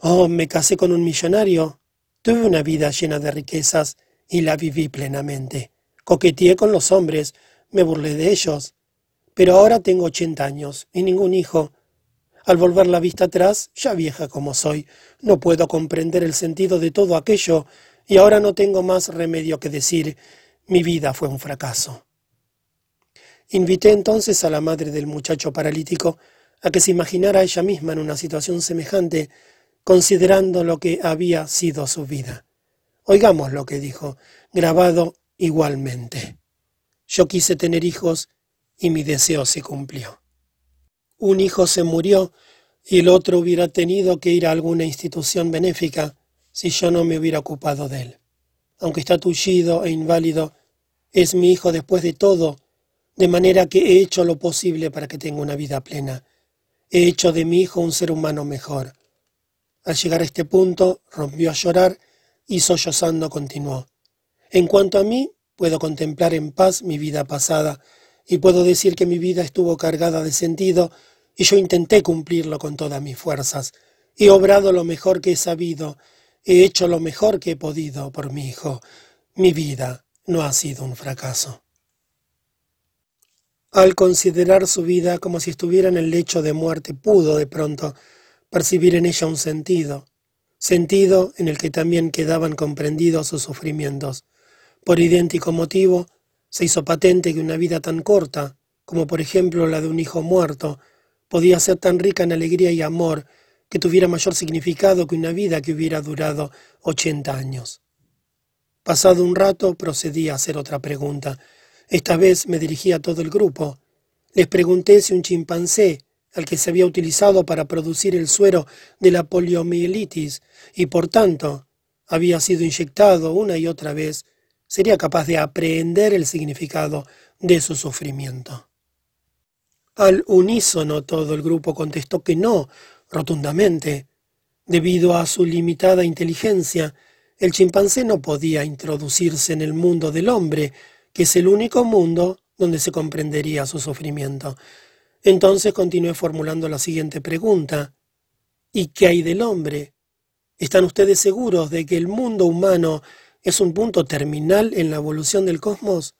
Oh, me casé con un millonario. Tuve una vida llena de riquezas y la viví plenamente. Coqueteé con los hombres, me burlé de ellos. Pero ahora tengo ochenta años y ningún hijo. Al volver la vista atrás, ya vieja como soy, no puedo comprender el sentido de todo aquello, y ahora no tengo más remedio que decir mi vida fue un fracaso. Invité entonces a la madre del muchacho paralítico a que se imaginara ella misma en una situación semejante, considerando lo que había sido su vida. Oigamos lo que dijo, grabado igualmente. Yo quise tener hijos y mi deseo se cumplió. Un hijo se murió y el otro hubiera tenido que ir a alguna institución benéfica si yo no me hubiera ocupado de él. Aunque está tullido e inválido, es mi hijo después de todo, de manera que he hecho lo posible para que tenga una vida plena. He hecho de mi hijo un ser humano mejor. Al llegar a este punto, rompió a llorar y sollozando continuó. En cuanto a mí, puedo contemplar en paz mi vida pasada y puedo decir que mi vida estuvo cargada de sentido y yo intenté cumplirlo con todas mis fuerzas. He obrado lo mejor que he sabido, he hecho lo mejor que he podido por mi hijo. Mi vida no ha sido un fracaso. Al considerar su vida como si estuviera en el lecho de muerte, pudo de pronto percibir en ella un sentido. sentido en el que también quedaban comprendidos sus sufrimientos. Por idéntico motivo, se hizo patente que una vida tan corta, como por ejemplo la de un hijo muerto, podía ser tan rica en alegría y amor que tuviera mayor significado que una vida que hubiera durado ochenta años. Pasado un rato procedí a hacer otra pregunta. Esta vez me dirigí a todo el grupo. Les pregunté si un chimpancé, al que se había utilizado para producir el suero de la poliomielitis y por tanto había sido inyectado una y otra vez, sería capaz de aprehender el significado de su sufrimiento. Al unísono todo el grupo contestó que no, rotundamente. Debido a su limitada inteligencia, el chimpancé no podía introducirse en el mundo del hombre, que es el único mundo donde se comprendería su sufrimiento. Entonces continué formulando la siguiente pregunta. ¿Y qué hay del hombre? ¿Están ustedes seguros de que el mundo humano es un punto terminal en la evolución del cosmos?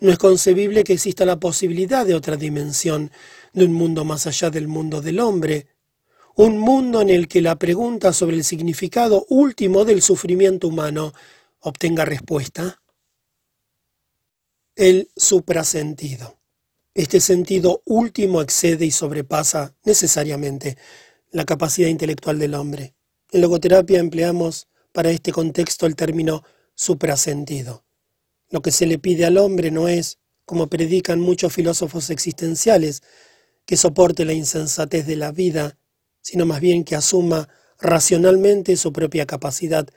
No es concebible que exista la posibilidad de otra dimensión, de un mundo más allá del mundo del hombre, un mundo en el que la pregunta sobre el significado último del sufrimiento humano obtenga respuesta? El suprasentido. Este sentido último excede y sobrepasa necesariamente la capacidad intelectual del hombre. En logoterapia empleamos para este contexto el término suprasentido. Lo que se le pide al hombre no es, como predican muchos filósofos existenciales, que soporte la insensatez de la vida sino más bien que asuma racionalmente su propia capacidad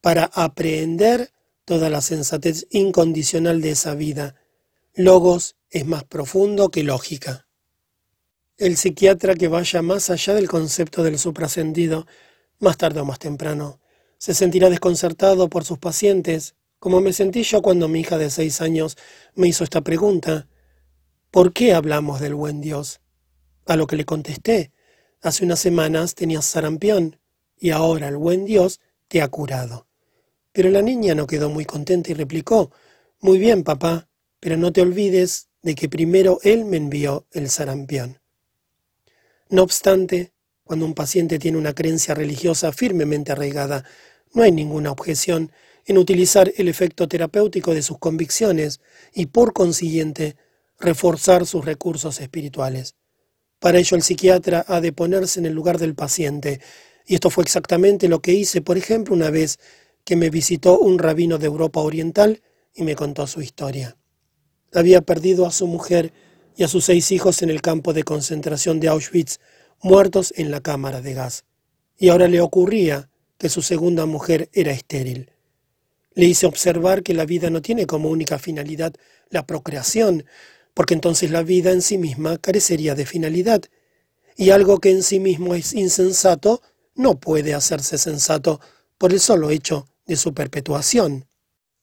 para aprehender toda la sensatez incondicional de esa vida. Logos es más profundo que lógica. El psiquiatra que vaya más allá del concepto del suprascendido, más tarde o más temprano, se sentirá desconcertado por sus pacientes, como me sentí yo cuando mi hija de seis años me hizo esta pregunta. ¿Por qué hablamos del buen Dios? A lo que le contesté, Hace unas semanas tenías sarampión y ahora el buen Dios te ha curado. Pero la niña no quedó muy contenta y replicó, Muy bien, papá, pero no te olvides de que primero Él me envió el sarampión. No obstante, cuando un paciente tiene una creencia religiosa firmemente arraigada, no hay ninguna objeción en utilizar el efecto terapéutico de sus convicciones y, por consiguiente, reforzar sus recursos espirituales. Para ello el psiquiatra ha de ponerse en el lugar del paciente, y esto fue exactamente lo que hice, por ejemplo, una vez que me visitó un rabino de Europa Oriental y me contó su historia. Había perdido a su mujer y a sus seis hijos en el campo de concentración de Auschwitz, muertos en la cámara de gas. Y ahora le ocurría que su segunda mujer era estéril. Le hice observar que la vida no tiene como única finalidad la procreación, porque entonces la vida en sí misma carecería de finalidad, y algo que en sí mismo es insensato no puede hacerse sensato por el solo hecho de su perpetuación.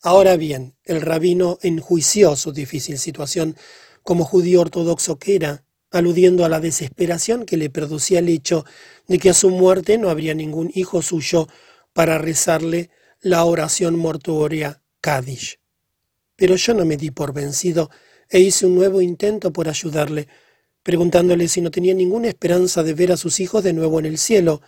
Ahora bien, el rabino enjuició su difícil situación como judío ortodoxo que era, aludiendo a la desesperación que le producía el hecho de que a su muerte no habría ningún hijo suyo para rezarle la oración mortuoria Kadish. Pero yo no me di por vencido e hice un nuevo intento por ayudarle, preguntándole si no tenía ninguna esperanza de ver a sus hijos de nuevo en el cielo.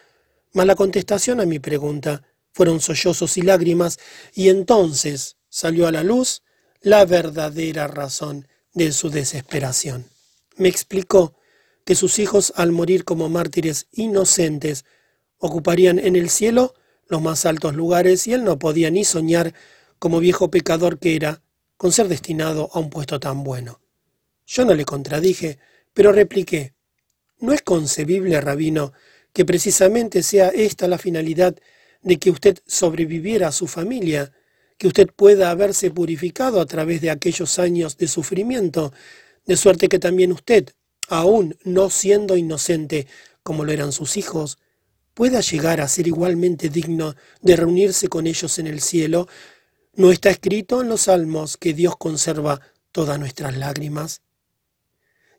Mas la contestación a mi pregunta fueron sollozos y lágrimas, y entonces salió a la luz la verdadera razón de su desesperación. Me explicó que sus hijos, al morir como mártires inocentes, ocuparían en el cielo los más altos lugares y él no podía ni soñar, como viejo pecador que era, con ser destinado a un puesto tan bueno. Yo no le contradije, pero repliqué, ¿no es concebible, rabino, que precisamente sea esta la finalidad de que usted sobreviviera a su familia, que usted pueda haberse purificado a través de aquellos años de sufrimiento, de suerte que también usted, aun no siendo inocente como lo eran sus hijos, pueda llegar a ser igualmente digno de reunirse con ellos en el cielo ¿No está escrito en los salmos que Dios conserva todas nuestras lágrimas?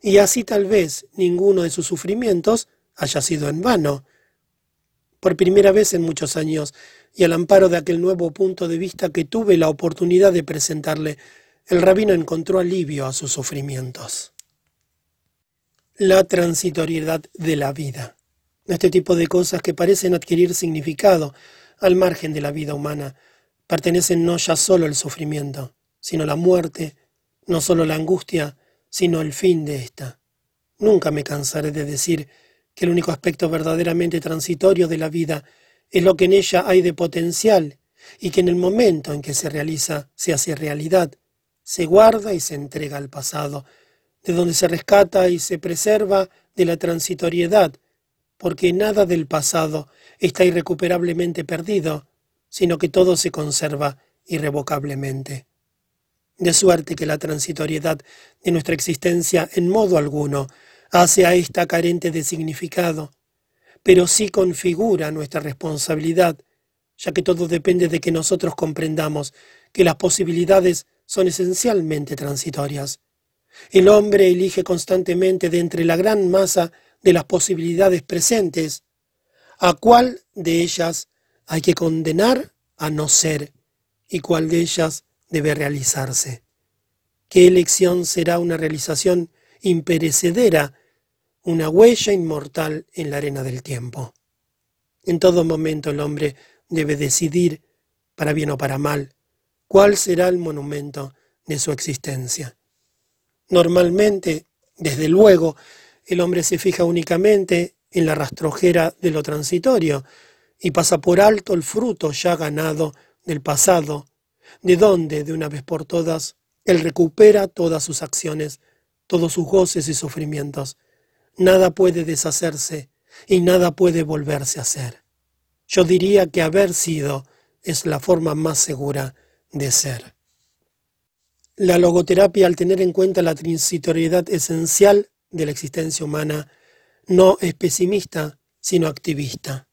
Y así tal vez ninguno de sus sufrimientos haya sido en vano. Por primera vez en muchos años, y al amparo de aquel nuevo punto de vista que tuve la oportunidad de presentarle, el rabino encontró alivio a sus sufrimientos. La transitoriedad de la vida. Este tipo de cosas que parecen adquirir significado al margen de la vida humana pertenecen no ya solo al sufrimiento, sino la muerte, no solo la angustia, sino el fin de ésta. Nunca me cansaré de decir que el único aspecto verdaderamente transitorio de la vida es lo que en ella hay de potencial y que en el momento en que se realiza, se hace realidad, se guarda y se entrega al pasado, de donde se rescata y se preserva de la transitoriedad, porque nada del pasado está irrecuperablemente perdido, sino que todo se conserva irrevocablemente. De suerte que la transitoriedad de nuestra existencia en modo alguno hace a esta carente de significado, pero sí configura nuestra responsabilidad, ya que todo depende de que nosotros comprendamos que las posibilidades son esencialmente transitorias. El hombre elige constantemente de entre la gran masa de las posibilidades presentes, a cuál de ellas hay que condenar a no ser y cuál de ellas debe realizarse. ¿Qué elección será una realización imperecedera, una huella inmortal en la arena del tiempo? En todo momento el hombre debe decidir, para bien o para mal, cuál será el monumento de su existencia. Normalmente, desde luego, el hombre se fija únicamente en la rastrojera de lo transitorio y pasa por alto el fruto ya ganado del pasado, de donde, de una vez por todas, él recupera todas sus acciones, todos sus goces y sufrimientos. Nada puede deshacerse y nada puede volverse a hacer. Yo diría que haber sido es la forma más segura de ser. La logoterapia, al tener en cuenta la transitoriedad esencial de la existencia humana, no es pesimista, sino activista.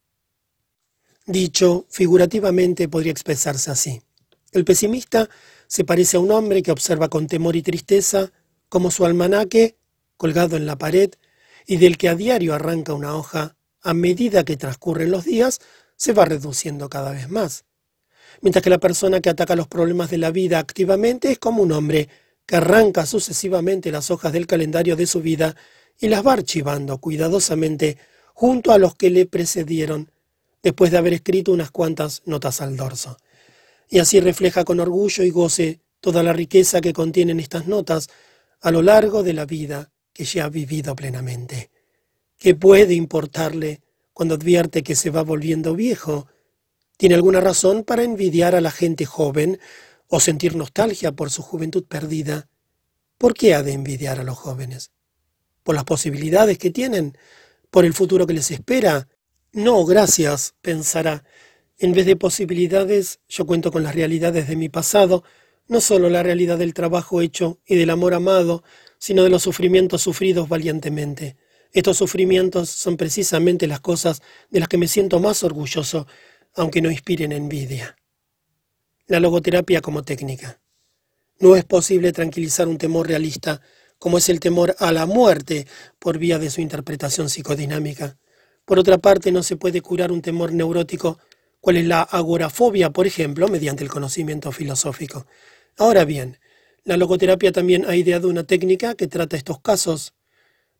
Dicho figurativamente podría expresarse así. El pesimista se parece a un hombre que observa con temor y tristeza como su almanaque, colgado en la pared, y del que a diario arranca una hoja, a medida que transcurren los días, se va reduciendo cada vez más. Mientras que la persona que ataca los problemas de la vida activamente es como un hombre que arranca sucesivamente las hojas del calendario de su vida y las va archivando cuidadosamente junto a los que le precedieron, después de haber escrito unas cuantas notas al dorso. Y así refleja con orgullo y goce toda la riqueza que contienen estas notas a lo largo de la vida que ya ha vivido plenamente. ¿Qué puede importarle cuando advierte que se va volviendo viejo, tiene alguna razón para envidiar a la gente joven o sentir nostalgia por su juventud perdida. ¿Por qué ha de envidiar a los jóvenes? ¿Por las posibilidades que tienen? ¿Por el futuro que les espera? No, gracias, pensará. En vez de posibilidades, yo cuento con las realidades de mi pasado, no solo la realidad del trabajo hecho y del amor amado, sino de los sufrimientos sufridos valientemente. Estos sufrimientos son precisamente las cosas de las que me siento más orgulloso, aunque no inspiren envidia. La logoterapia como técnica. No es posible tranquilizar un temor realista como es el temor a la muerte por vía de su interpretación psicodinámica. Por otra parte, no se puede curar un temor neurótico, cual es la agorafobia, por ejemplo, mediante el conocimiento filosófico. Ahora bien, la logoterapia también ha ideado una técnica que trata estos casos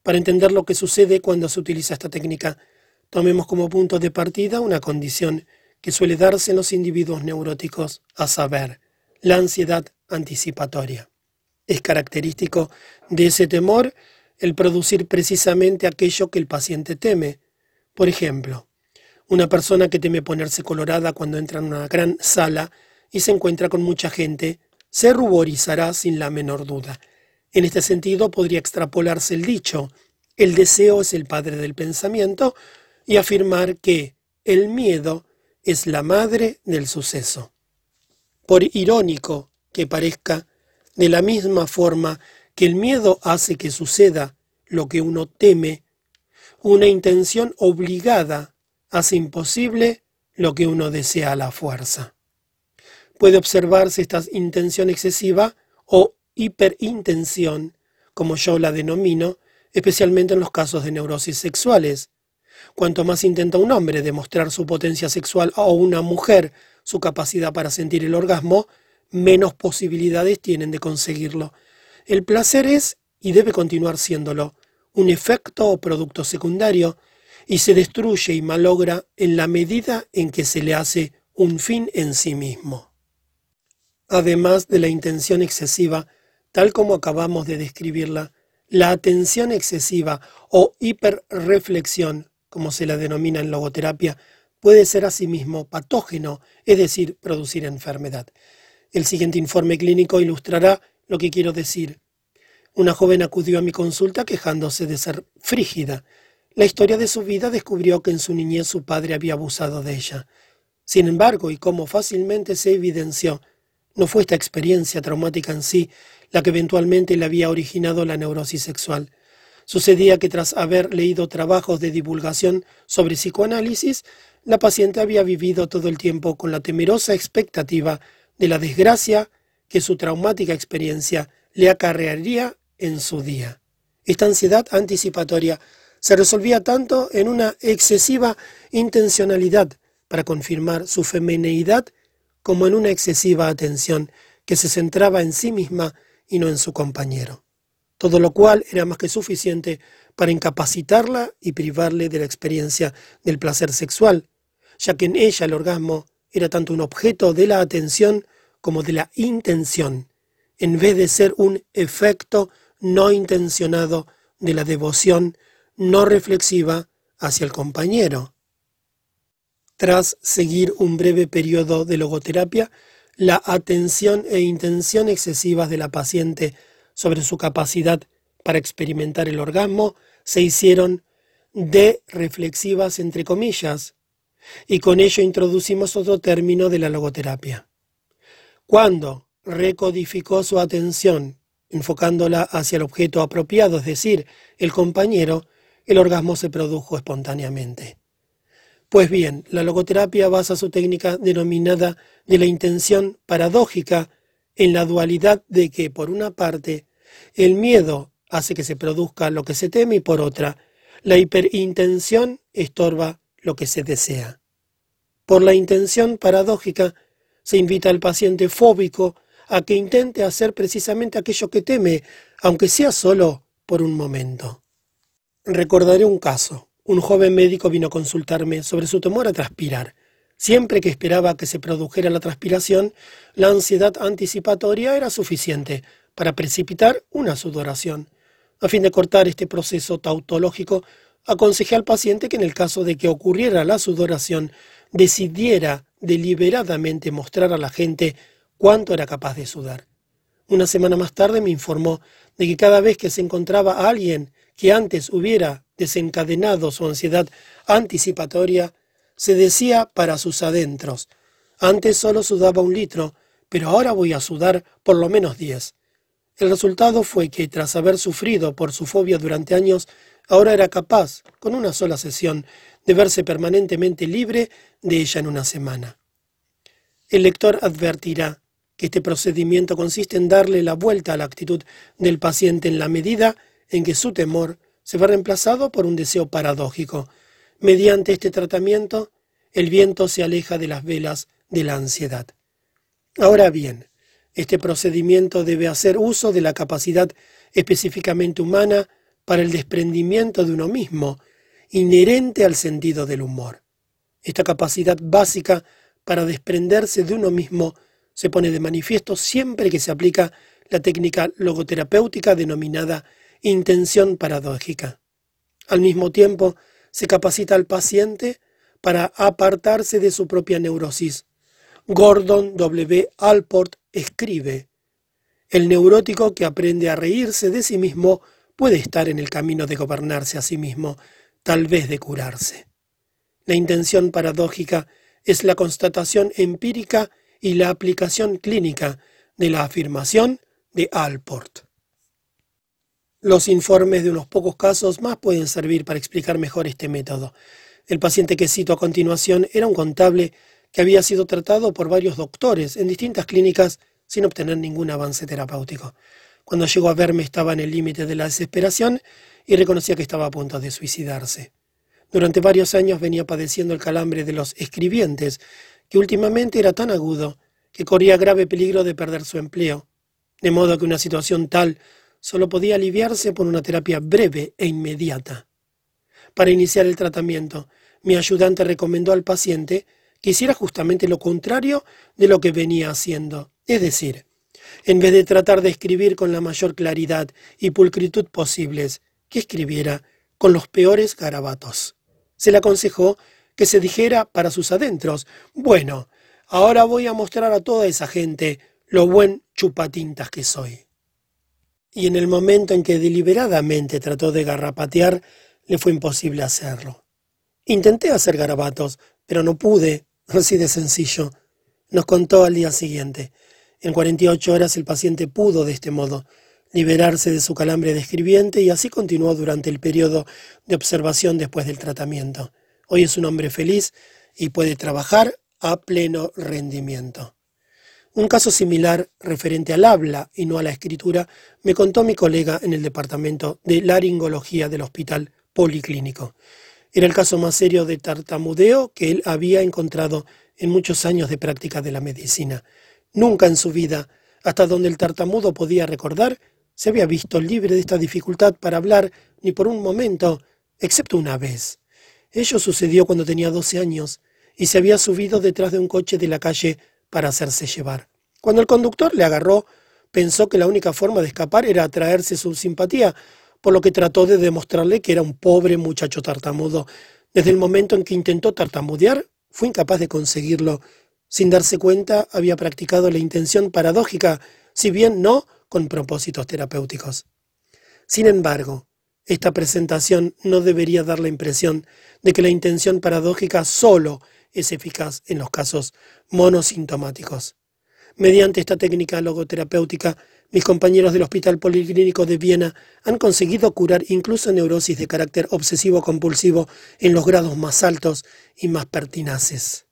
para entender lo que sucede cuando se utiliza esta técnica, tomemos como punto de partida una condición que suele darse en los individuos neuróticos, a saber, la ansiedad anticipatoria. Es característico de ese temor el producir precisamente aquello que el paciente teme. Por ejemplo, una persona que teme ponerse colorada cuando entra en una gran sala y se encuentra con mucha gente, se ruborizará sin la menor duda. En este sentido podría extrapolarse el dicho, el deseo es el padre del pensamiento, y afirmar que el miedo es la madre del suceso. Por irónico que parezca, de la misma forma que el miedo hace que suceda lo que uno teme, una intención obligada hace imposible lo que uno desea a la fuerza. Puede observarse esta intención excesiva o hiperintención, como yo la denomino, especialmente en los casos de neurosis sexuales. Cuanto más intenta un hombre demostrar su potencia sexual o una mujer su capacidad para sentir el orgasmo, menos posibilidades tienen de conseguirlo. El placer es, y debe continuar siéndolo, un efecto o producto secundario, y se destruye y malogra en la medida en que se le hace un fin en sí mismo. Además de la intención excesiva, tal como acabamos de describirla, la atención excesiva o hiperreflexión, como se la denomina en logoterapia, puede ser asimismo patógeno, es decir, producir enfermedad. El siguiente informe clínico ilustrará lo que quiero decir. Una joven acudió a mi consulta quejándose de ser frígida. La historia de su vida descubrió que en su niñez su padre había abusado de ella. Sin embargo, y como fácilmente se evidenció, no fue esta experiencia traumática en sí la que eventualmente le había originado la neurosis sexual. Sucedía que tras haber leído trabajos de divulgación sobre psicoanálisis, la paciente había vivido todo el tiempo con la temerosa expectativa de la desgracia que su traumática experiencia le acarrearía en su día. Esta ansiedad anticipatoria se resolvía tanto en una excesiva intencionalidad para confirmar su femineidad como en una excesiva atención que se centraba en sí misma y no en su compañero, todo lo cual era más que suficiente para incapacitarla y privarle de la experiencia del placer sexual, ya que en ella el orgasmo era tanto un objeto de la atención como de la intención, en vez de ser un efecto no intencionado de la devoción no reflexiva hacia el compañero. Tras seguir un breve periodo de logoterapia, la atención e intención excesivas de la paciente sobre su capacidad para experimentar el orgasmo se hicieron de reflexivas entre comillas, y con ello introducimos otro término de la logoterapia. Cuando recodificó su atención, enfocándola hacia el objeto apropiado, es decir, el compañero, el orgasmo se produjo espontáneamente. Pues bien, la logoterapia basa su técnica denominada de la intención paradójica en la dualidad de que, por una parte, el miedo hace que se produzca lo que se teme y por otra, la hiperintención estorba lo que se desea. Por la intención paradójica se invita al paciente fóbico a que intente hacer precisamente aquello que teme, aunque sea solo por un momento. Recordaré un caso. Un joven médico vino a consultarme sobre su temor a transpirar. Siempre que esperaba que se produjera la transpiración, la ansiedad anticipatoria era suficiente para precipitar una sudoración. A fin de cortar este proceso tautológico, aconsejé al paciente que en el caso de que ocurriera la sudoración, decidiera deliberadamente mostrar a la gente cuánto era capaz de sudar. Una semana más tarde me informó de que cada vez que se encontraba a alguien que antes hubiera desencadenado su ansiedad anticipatoria, se decía para sus adentros, antes solo sudaba un litro, pero ahora voy a sudar por lo menos diez. El resultado fue que, tras haber sufrido por su fobia durante años, ahora era capaz, con una sola sesión, de verse permanentemente libre de ella en una semana. El lector advertirá que este procedimiento consiste en darle la vuelta a la actitud del paciente en la medida en que su temor se va reemplazado por un deseo paradójico, Mediante este tratamiento, el viento se aleja de las velas de la ansiedad. Ahora bien, este procedimiento debe hacer uso de la capacidad específicamente humana para el desprendimiento de uno mismo, inherente al sentido del humor. Esta capacidad básica para desprenderse de uno mismo se pone de manifiesto siempre que se aplica la técnica logoterapéutica denominada intención paradójica. Al mismo tiempo, se capacita al paciente para apartarse de su propia neurosis. Gordon W. Alport escribe, El neurótico que aprende a reírse de sí mismo puede estar en el camino de gobernarse a sí mismo, tal vez de curarse. La intención paradójica es la constatación empírica y la aplicación clínica de la afirmación de Alport. Los informes de unos pocos casos más pueden servir para explicar mejor este método. El paciente que cito a continuación era un contable que había sido tratado por varios doctores en distintas clínicas sin obtener ningún avance terapéutico. Cuando llegó a verme estaba en el límite de la desesperación y reconocía que estaba a punto de suicidarse. Durante varios años venía padeciendo el calambre de los escribientes, que últimamente era tan agudo que corría grave peligro de perder su empleo, de modo que una situación tal solo podía aliviarse por una terapia breve e inmediata. Para iniciar el tratamiento, mi ayudante recomendó al paciente que hiciera justamente lo contrario de lo que venía haciendo. Es decir, en vez de tratar de escribir con la mayor claridad y pulcritud posibles, que escribiera con los peores garabatos. Se le aconsejó que se dijera para sus adentros, bueno, ahora voy a mostrar a toda esa gente lo buen chupatintas que soy. Y en el momento en que deliberadamente trató de garrapatear, le fue imposible hacerlo. Intenté hacer garabatos, pero no pude, así de sencillo. Nos contó al día siguiente. En 48 horas el paciente pudo, de este modo, liberarse de su calambre de escribiente y así continuó durante el periodo de observación después del tratamiento. Hoy es un hombre feliz y puede trabajar a pleno rendimiento. Un caso similar, referente al habla y no a la escritura, me contó mi colega en el departamento de laringología del Hospital Policlínico. Era el caso más serio de tartamudeo que él había encontrado en muchos años de práctica de la medicina. Nunca en su vida, hasta donde el tartamudo podía recordar, se había visto libre de esta dificultad para hablar ni por un momento, excepto una vez. Ello sucedió cuando tenía doce años y se había subido detrás de un coche de la calle para hacerse llevar. Cuando el conductor le agarró, pensó que la única forma de escapar era atraerse su simpatía, por lo que trató de demostrarle que era un pobre muchacho tartamudo. Desde el momento en que intentó tartamudear, fue incapaz de conseguirlo. Sin darse cuenta, había practicado la intención paradójica, si bien no con propósitos terapéuticos. Sin embargo, esta presentación no debería dar la impresión de que la intención paradójica solo es eficaz en los casos monosintomáticos. Mediante esta técnica logoterapéutica, mis compañeros del Hospital Policlínico de Viena han conseguido curar incluso neurosis de carácter obsesivo-compulsivo en los grados más altos y más pertinaces.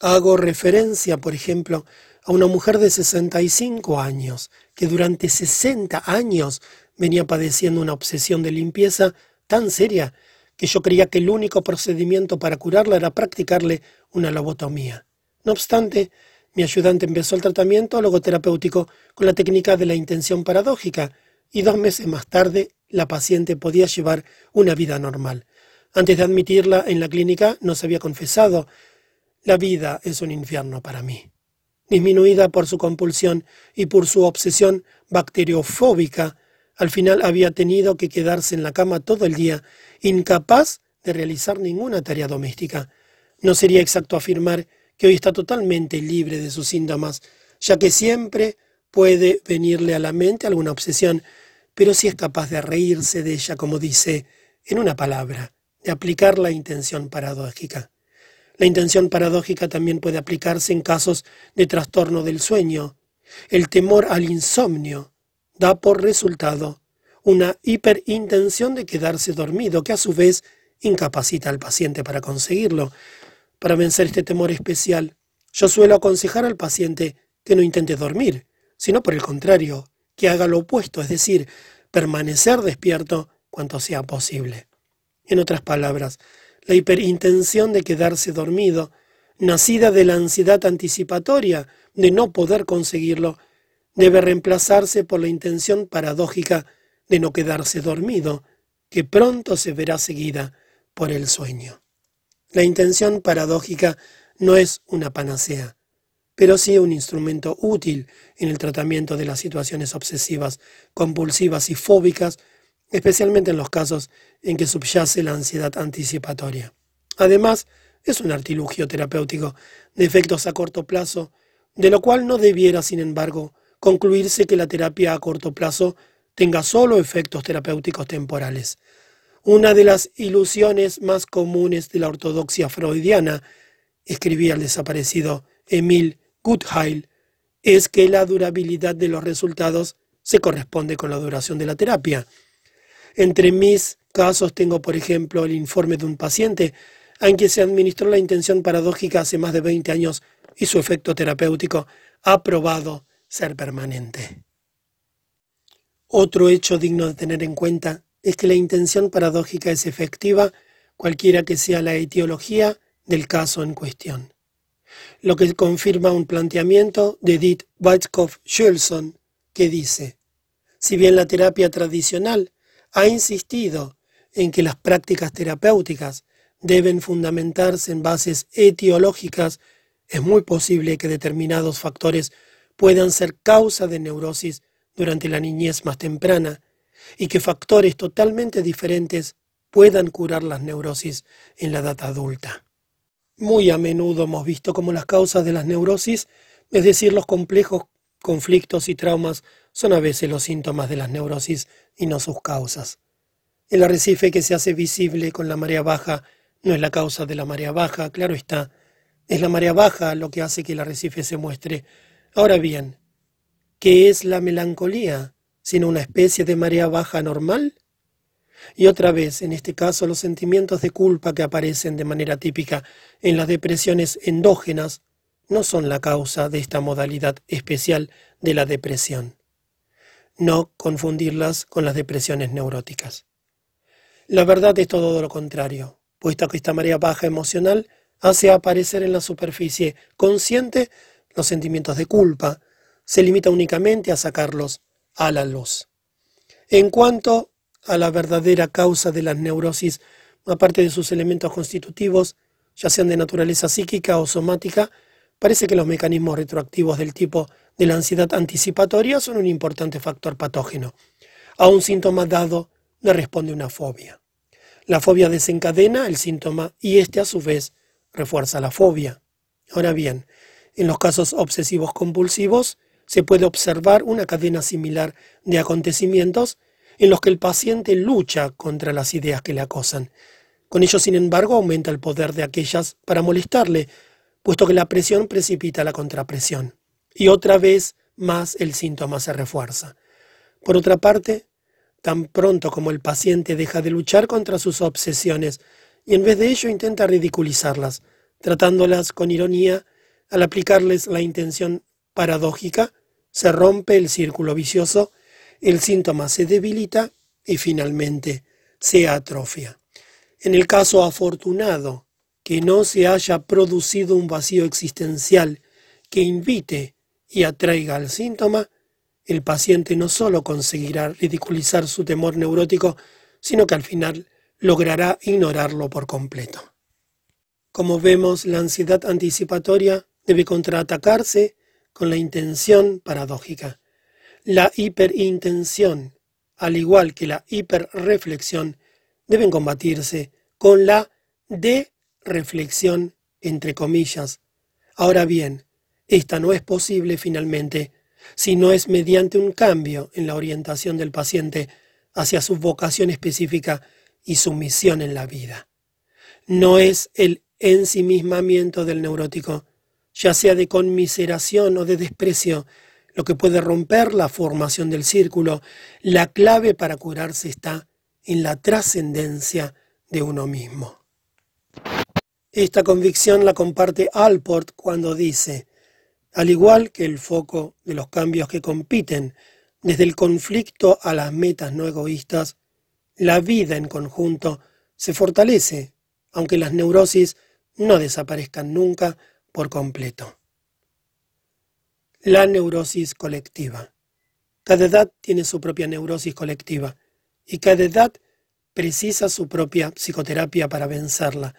Hago referencia, por ejemplo, a una mujer de 65 años que durante 60 años venía padeciendo una obsesión de limpieza tan seria que yo creía que el único procedimiento para curarla era practicarle una lobotomía. No obstante, mi ayudante empezó el tratamiento logoterapéutico con la técnica de la intención paradójica y dos meses más tarde la paciente podía llevar una vida normal. Antes de admitirla en la clínica nos había confesado, la vida es un infierno para mí. Disminuida por su compulsión y por su obsesión bacteriofóbica, al final había tenido que quedarse en la cama todo el día, incapaz de realizar ninguna tarea doméstica. No sería exacto afirmar que hoy está totalmente libre de sus síntomas, ya que siempre puede venirle a la mente alguna obsesión, pero sí es capaz de reírse de ella, como dice, en una palabra, de aplicar la intención paradójica. La intención paradójica también puede aplicarse en casos de trastorno del sueño. El temor al insomnio da por resultado una hiperintención de quedarse dormido, que a su vez incapacita al paciente para conseguirlo. Para vencer este temor especial, yo suelo aconsejar al paciente que no intente dormir, sino por el contrario, que haga lo opuesto, es decir, permanecer despierto cuanto sea posible. En otras palabras, la hiperintención de quedarse dormido, nacida de la ansiedad anticipatoria de no poder conseguirlo, debe reemplazarse por la intención paradójica de no quedarse dormido, que pronto se verá seguida por el sueño. La intención paradójica no es una panacea, pero sí un instrumento útil en el tratamiento de las situaciones obsesivas, compulsivas y fóbicas, especialmente en los casos en que subyace la ansiedad anticipatoria. Además, es un artilugio terapéutico de efectos a corto plazo, de lo cual no debiera, sin embargo, concluirse que la terapia a corto plazo tenga solo efectos terapéuticos temporales. Una de las ilusiones más comunes de la ortodoxia freudiana, escribía el desaparecido Emil Gutheil, es que la durabilidad de los resultados se corresponde con la duración de la terapia. Entre mis casos tengo, por ejemplo, el informe de un paciente en que se administró la intención paradójica hace más de 20 años y su efecto terapéutico ha probado ser permanente. Otro hecho digno de tener en cuenta es que la intención paradójica es efectiva cualquiera que sea la etiología del caso en cuestión. Lo que confirma un planteamiento de Edith Weitzkopf-Schulson que dice, si bien la terapia tradicional ha insistido en que las prácticas terapéuticas deben fundamentarse en bases etiológicas, es muy posible que determinados factores puedan ser causa de neurosis durante la niñez más temprana y que factores totalmente diferentes puedan curar las neurosis en la edad adulta. Muy a menudo hemos visto cómo las causas de las neurosis, es decir, los complejos conflictos y traumas, son a veces los síntomas de las neurosis y no sus causas. El arrecife que se hace visible con la marea baja no es la causa de la marea baja, claro está. Es la marea baja lo que hace que el arrecife se muestre. Ahora bien, ¿qué es la melancolía? ¿Sino una especie de marea baja normal? Y otra vez, en este caso, los sentimientos de culpa que aparecen de manera típica en las depresiones endógenas no son la causa de esta modalidad especial de la depresión. No confundirlas con las depresiones neuróticas. La verdad es todo lo contrario, puesto que esta marea baja emocional hace aparecer en la superficie consciente los sentimientos de culpa, se limita únicamente a sacarlos a la luz. En cuanto a la verdadera causa de las neurosis, aparte de sus elementos constitutivos, ya sean de naturaleza psíquica o somática, parece que los mecanismos retroactivos del tipo de la ansiedad anticipatoria son un importante factor patógeno. A un síntoma dado le responde una fobia. La fobia desencadena el síntoma y este a su vez refuerza la fobia. Ahora bien, en los casos obsesivos compulsivos se puede observar una cadena similar de acontecimientos en los que el paciente lucha contra las ideas que le acosan. Con ello, sin embargo, aumenta el poder de aquellas para molestarle, puesto que la presión precipita la contrapresión. Y otra vez más el síntoma se refuerza. Por otra parte, tan pronto como el paciente deja de luchar contra sus obsesiones y en vez de ello intenta ridiculizarlas, tratándolas con ironía, al aplicarles la intención paradójica, se rompe el círculo vicioso el síntoma se debilita y finalmente se atrofia. En el caso afortunado que no se haya producido un vacío existencial que invite y atraiga al síntoma, el paciente no solo conseguirá ridiculizar su temor neurótico, sino que al final logrará ignorarlo por completo. Como vemos, la ansiedad anticipatoria debe contraatacarse con la intención paradójica. La hiperintención, al igual que la hiperreflexión, deben combatirse con la de-reflexión, entre comillas. Ahora bien, esta no es posible finalmente si no es mediante un cambio en la orientación del paciente hacia su vocación específica y su misión en la vida. No es el ensimismamiento del neurótico, ya sea de conmiseración o de desprecio, lo que puede romper la formación del círculo. La clave para curarse está en la trascendencia de uno mismo. Esta convicción la comparte Alport cuando dice, al igual que el foco de los cambios que compiten desde el conflicto a las metas no egoístas, la vida en conjunto se fortalece, aunque las neurosis no desaparezcan nunca por completo. La neurosis colectiva. Cada edad tiene su propia neurosis colectiva y cada edad precisa su propia psicoterapia para vencerla.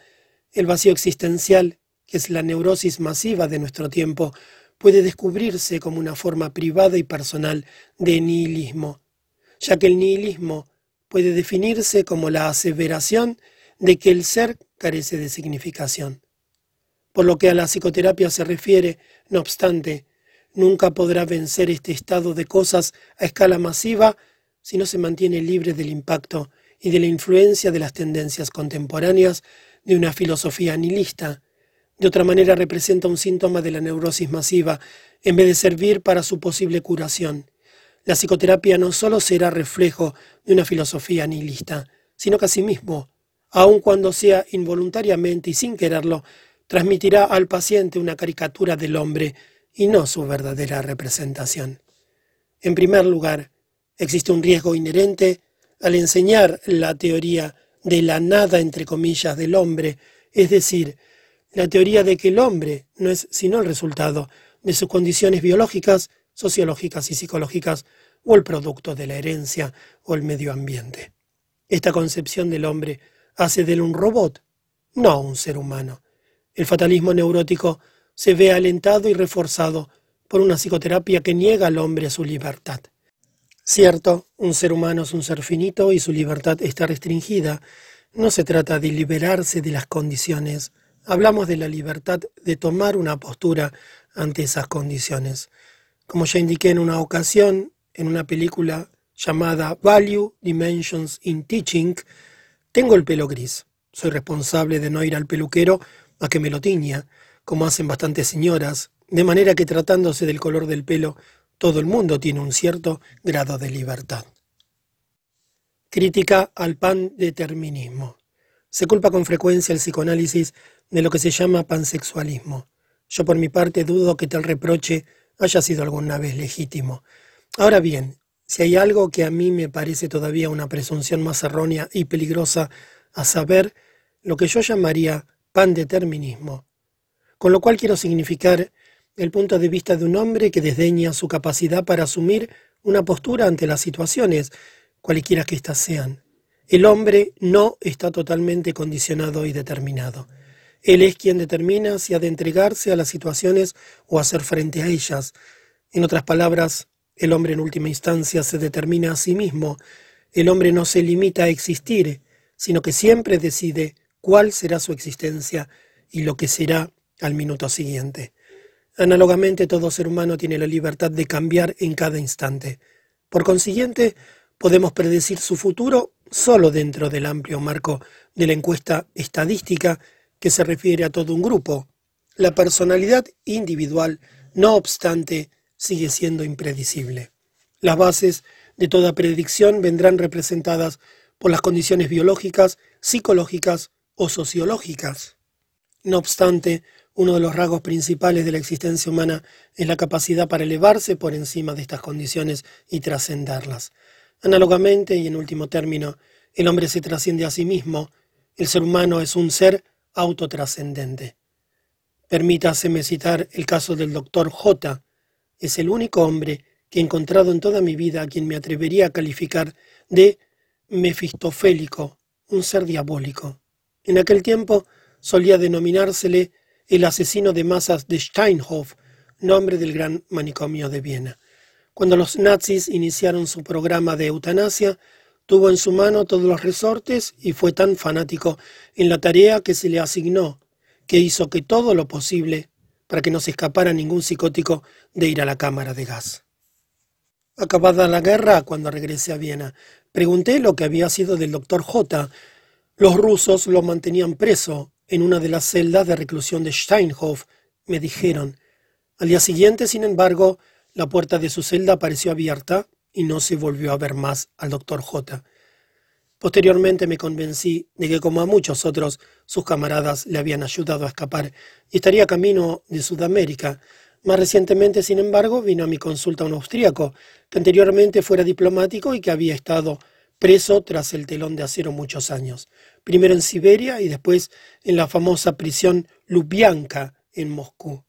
El vacío existencial, que es la neurosis masiva de nuestro tiempo, puede descubrirse como una forma privada y personal de nihilismo, ya que el nihilismo puede definirse como la aseveración de que el ser carece de significación. Por lo que a la psicoterapia se refiere, no obstante, nunca podrá vencer este estado de cosas a escala masiva si no se mantiene libre del impacto y de la influencia de las tendencias contemporáneas de una filosofía nihilista. De otra manera representa un síntoma de la neurosis masiva en vez de servir para su posible curación. La psicoterapia no solo será reflejo de una filosofía nihilista, sino que asimismo, aun cuando sea involuntariamente y sin quererlo, transmitirá al paciente una caricatura del hombre y no su verdadera representación. En primer lugar, existe un riesgo inherente al enseñar la teoría de la nada, entre comillas, del hombre, es decir, la teoría de que el hombre no es sino el resultado de sus condiciones biológicas, sociológicas y psicológicas, o el producto de la herencia o el medio ambiente. Esta concepción del hombre hace de él un robot, no un ser humano. El fatalismo neurótico se ve alentado y reforzado por una psicoterapia que niega al hombre su libertad. Cierto, un ser humano es un ser finito y su libertad está restringida. No se trata de liberarse de las condiciones. Hablamos de la libertad de tomar una postura ante esas condiciones. Como ya indiqué en una ocasión, en una película llamada Value Dimensions in Teaching, tengo el pelo gris. Soy responsable de no ir al peluquero a que me lo tiña, como hacen bastantes señoras, de manera que tratándose del color del pelo, todo el mundo tiene un cierto grado de libertad. Crítica al pandeterminismo. Se culpa con frecuencia el psicoanálisis de lo que se llama pansexualismo. Yo por mi parte dudo que tal reproche haya sido alguna vez legítimo. Ahora bien, si hay algo que a mí me parece todavía una presunción más errónea y peligrosa, a saber, lo que yo llamaría pandeterminismo, con lo cual quiero significar el punto de vista de un hombre que desdeña su capacidad para asumir una postura ante las situaciones, cualquiera que éstas sean. El hombre no está totalmente condicionado y determinado. Él es quien determina si ha de entregarse a las situaciones o hacer frente a ellas. En otras palabras, el hombre en última instancia se determina a sí mismo. El hombre no se limita a existir, sino que siempre decide cuál será su existencia y lo que será al minuto siguiente. Análogamente, todo ser humano tiene la libertad de cambiar en cada instante. Por consiguiente, podemos predecir su futuro solo dentro del amplio marco de la encuesta estadística que se refiere a todo un grupo. La personalidad individual, no obstante, sigue siendo impredecible. Las bases de toda predicción vendrán representadas por las condiciones biológicas, psicológicas o sociológicas. No obstante, uno de los rasgos principales de la existencia humana es la capacidad para elevarse por encima de estas condiciones y trascenderlas. Análogamente, y en último término, el hombre se trasciende a sí mismo, el ser humano es un ser autotrascendente. Permítaseme citar el caso del doctor J. Es el único hombre que he encontrado en toda mi vida a quien me atrevería a calificar de mefistofélico, un ser diabólico. En aquel tiempo solía denominársele el asesino de masas de Steinhof, nombre del gran manicomio de Viena. Cuando los nazis iniciaron su programa de eutanasia, tuvo en su mano todos los resortes y fue tan fanático en la tarea que se le asignó, que hizo que todo lo posible para que no se escapara ningún psicótico de ir a la cámara de gas. Acabada la guerra, cuando regresé a Viena, pregunté lo que había sido del doctor J. Los rusos lo mantenían preso en una de las celdas de reclusión de Steinhof, me dijeron. Al día siguiente, sin embargo, la puerta de su celda apareció abierta y no se volvió a ver más al doctor J. Posteriormente me convencí de que, como a muchos otros, sus camaradas le habían ayudado a escapar y estaría camino de Sudamérica. Más recientemente, sin embargo, vino a mi consulta un austríaco, que anteriormente fuera diplomático y que había estado preso tras el telón de acero muchos años, primero en Siberia y después en la famosa prisión Lubyanka en Moscú.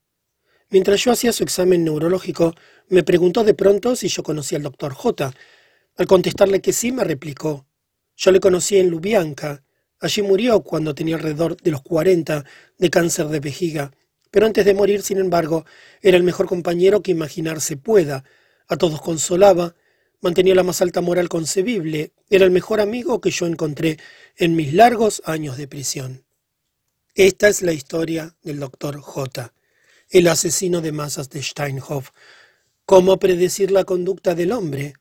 Mientras yo hacía su examen neurológico, me preguntó de pronto si yo conocía al doctor J. Al contestarle que sí, me replicó, yo le conocí en Lubyanka. Allí murió cuando tenía alrededor de los cuarenta de cáncer de vejiga, pero antes de morir, sin embargo, era el mejor compañero que imaginarse pueda. A todos consolaba, mantenía la más alta moral concebible, era el mejor amigo que yo encontré en mis largos años de prisión. Esta es la historia del doctor J., el asesino de masas de Steinhoff. ¿Cómo predecir la conducta del hombre?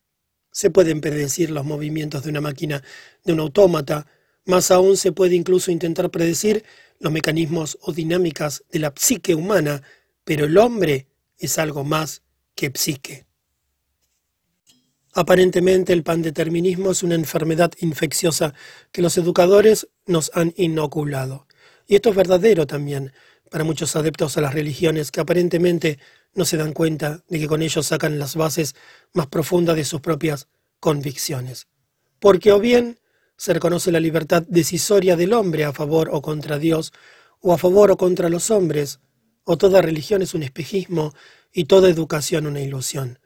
Se pueden predecir los movimientos de una máquina, de un autómata, más aún se puede incluso intentar predecir los mecanismos o dinámicas de la psique humana, pero el hombre es algo más que psique. Aparentemente el pandeterminismo es una enfermedad infecciosa que los educadores nos han inoculado. Y esto es verdadero también para muchos adeptos a las religiones que aparentemente no se dan cuenta de que con ellos sacan las bases más profundas de sus propias convicciones. Porque o bien se reconoce la libertad decisoria del hombre a favor o contra Dios, o a favor o contra los hombres, o toda religión es un espejismo y toda educación una ilusión.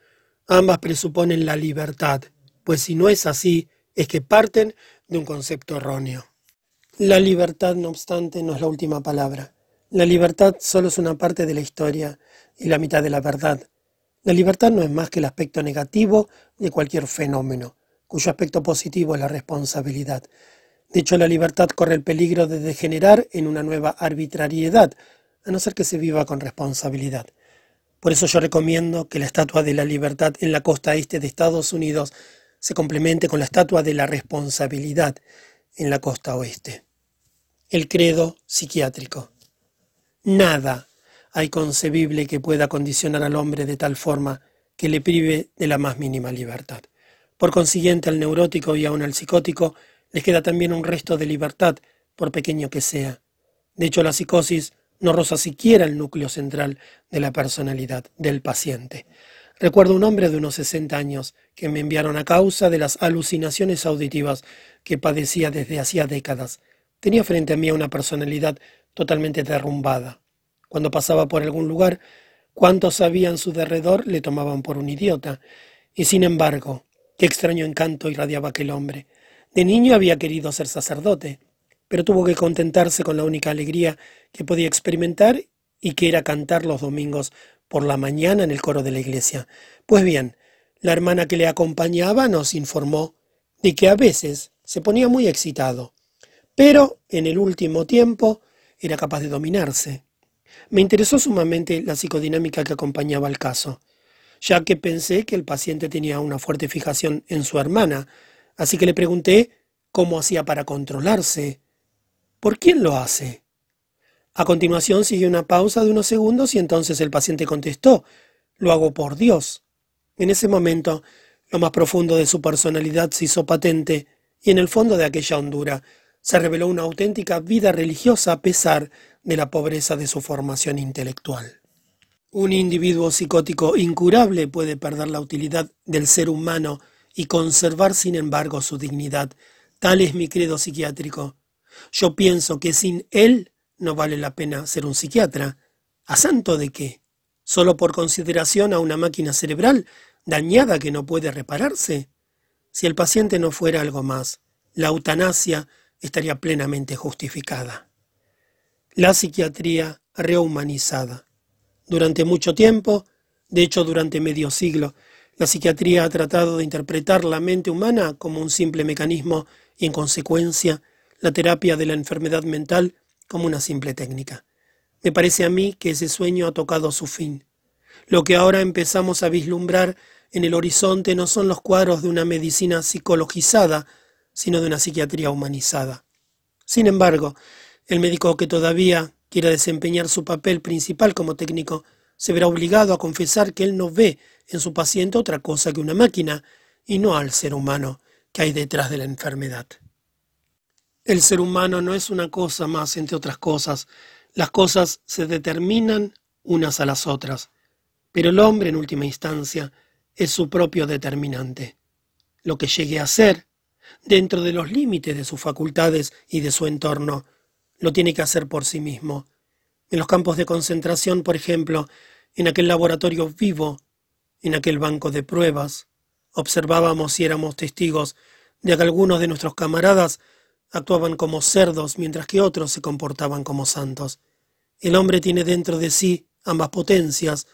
Ambas presuponen la libertad, pues si no es así, es que parten de un concepto erróneo. La libertad, no obstante, no es la última palabra. La libertad solo es una parte de la historia y la mitad de la verdad. La libertad no es más que el aspecto negativo de cualquier fenómeno, cuyo aspecto positivo es la responsabilidad. De hecho, la libertad corre el peligro de degenerar en una nueva arbitrariedad, a no ser que se viva con responsabilidad. Por eso yo recomiendo que la estatua de la libertad en la costa este de Estados Unidos se complemente con la estatua de la responsabilidad en la costa oeste. El credo psiquiátrico. Nada hay concebible que pueda condicionar al hombre de tal forma que le prive de la más mínima libertad. Por consiguiente, al neurótico y aun al psicótico les queda también un resto de libertad, por pequeño que sea. De hecho, la psicosis no roza siquiera el núcleo central de la personalidad del paciente. Recuerdo un hombre de unos 60 años que me enviaron a causa de las alucinaciones auditivas que padecía desde hacía décadas. Tenía frente a mí una personalidad totalmente derrumbada. Cuando pasaba por algún lugar, cuantos había en su derredor le tomaban por un idiota. Y sin embargo, qué extraño encanto irradiaba aquel hombre. De niño había querido ser sacerdote, pero tuvo que contentarse con la única alegría que podía experimentar y que era cantar los domingos por la mañana en el coro de la iglesia. Pues bien, la hermana que le acompañaba nos informó de que a veces se ponía muy excitado, pero en el último tiempo era capaz de dominarse. Me interesó sumamente la psicodinámica que acompañaba el caso, ya que pensé que el paciente tenía una fuerte fijación en su hermana, así que le pregunté cómo hacía para controlarse. ¿Por quién lo hace? A continuación siguió una pausa de unos segundos y entonces el paciente contestó, lo hago por Dios. En ese momento, lo más profundo de su personalidad se hizo patente y en el fondo de aquella hondura se reveló una auténtica vida religiosa a pesar de la pobreza de su formación intelectual. Un individuo psicótico incurable puede perder la utilidad del ser humano y conservar sin embargo su dignidad. Tal es mi credo psiquiátrico. Yo pienso que sin él no vale la pena ser un psiquiatra. ¿A santo de qué? ¿Solo por consideración a una máquina cerebral dañada que no puede repararse? Si el paciente no fuera algo más, la eutanasia estaría plenamente justificada. La psiquiatría rehumanizada. Durante mucho tiempo, de hecho durante medio siglo, la psiquiatría ha tratado de interpretar la mente humana como un simple mecanismo y en consecuencia la terapia de la enfermedad mental como una simple técnica. Me parece a mí que ese sueño ha tocado su fin. Lo que ahora empezamos a vislumbrar en el horizonte no son los cuadros de una medicina psicologizada, sino de una psiquiatría humanizada. Sin embargo, el médico que todavía quiera desempeñar su papel principal como técnico se verá obligado a confesar que él no ve en su paciente otra cosa que una máquina y no al ser humano que hay detrás de la enfermedad. El ser humano no es una cosa más entre otras cosas. Las cosas se determinan unas a las otras, pero el hombre en última instancia es su propio determinante. Lo que llegue a ser dentro de los límites de sus facultades y de su entorno. Lo tiene que hacer por sí mismo. En los campos de concentración, por ejemplo, en aquel laboratorio vivo, en aquel banco de pruebas, observábamos y éramos testigos de que algunos de nuestros camaradas actuaban como cerdos mientras que otros se comportaban como santos. El hombre tiene dentro de sí ambas potencias,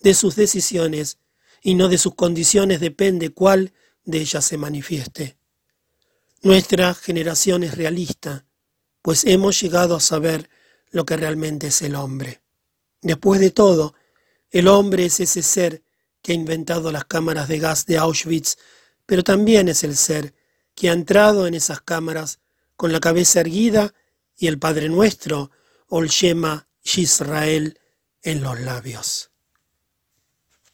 de sus decisiones y no de sus condiciones depende cuál de ellas se manifieste. Nuestra generación es realista, pues hemos llegado a saber lo que realmente es el hombre. Después de todo, el hombre es ese ser que ha inventado las cámaras de gas de Auschwitz, pero también es el ser que ha entrado en esas cámaras con la cabeza erguida y el Padre Nuestro, o Yisrael, en los labios.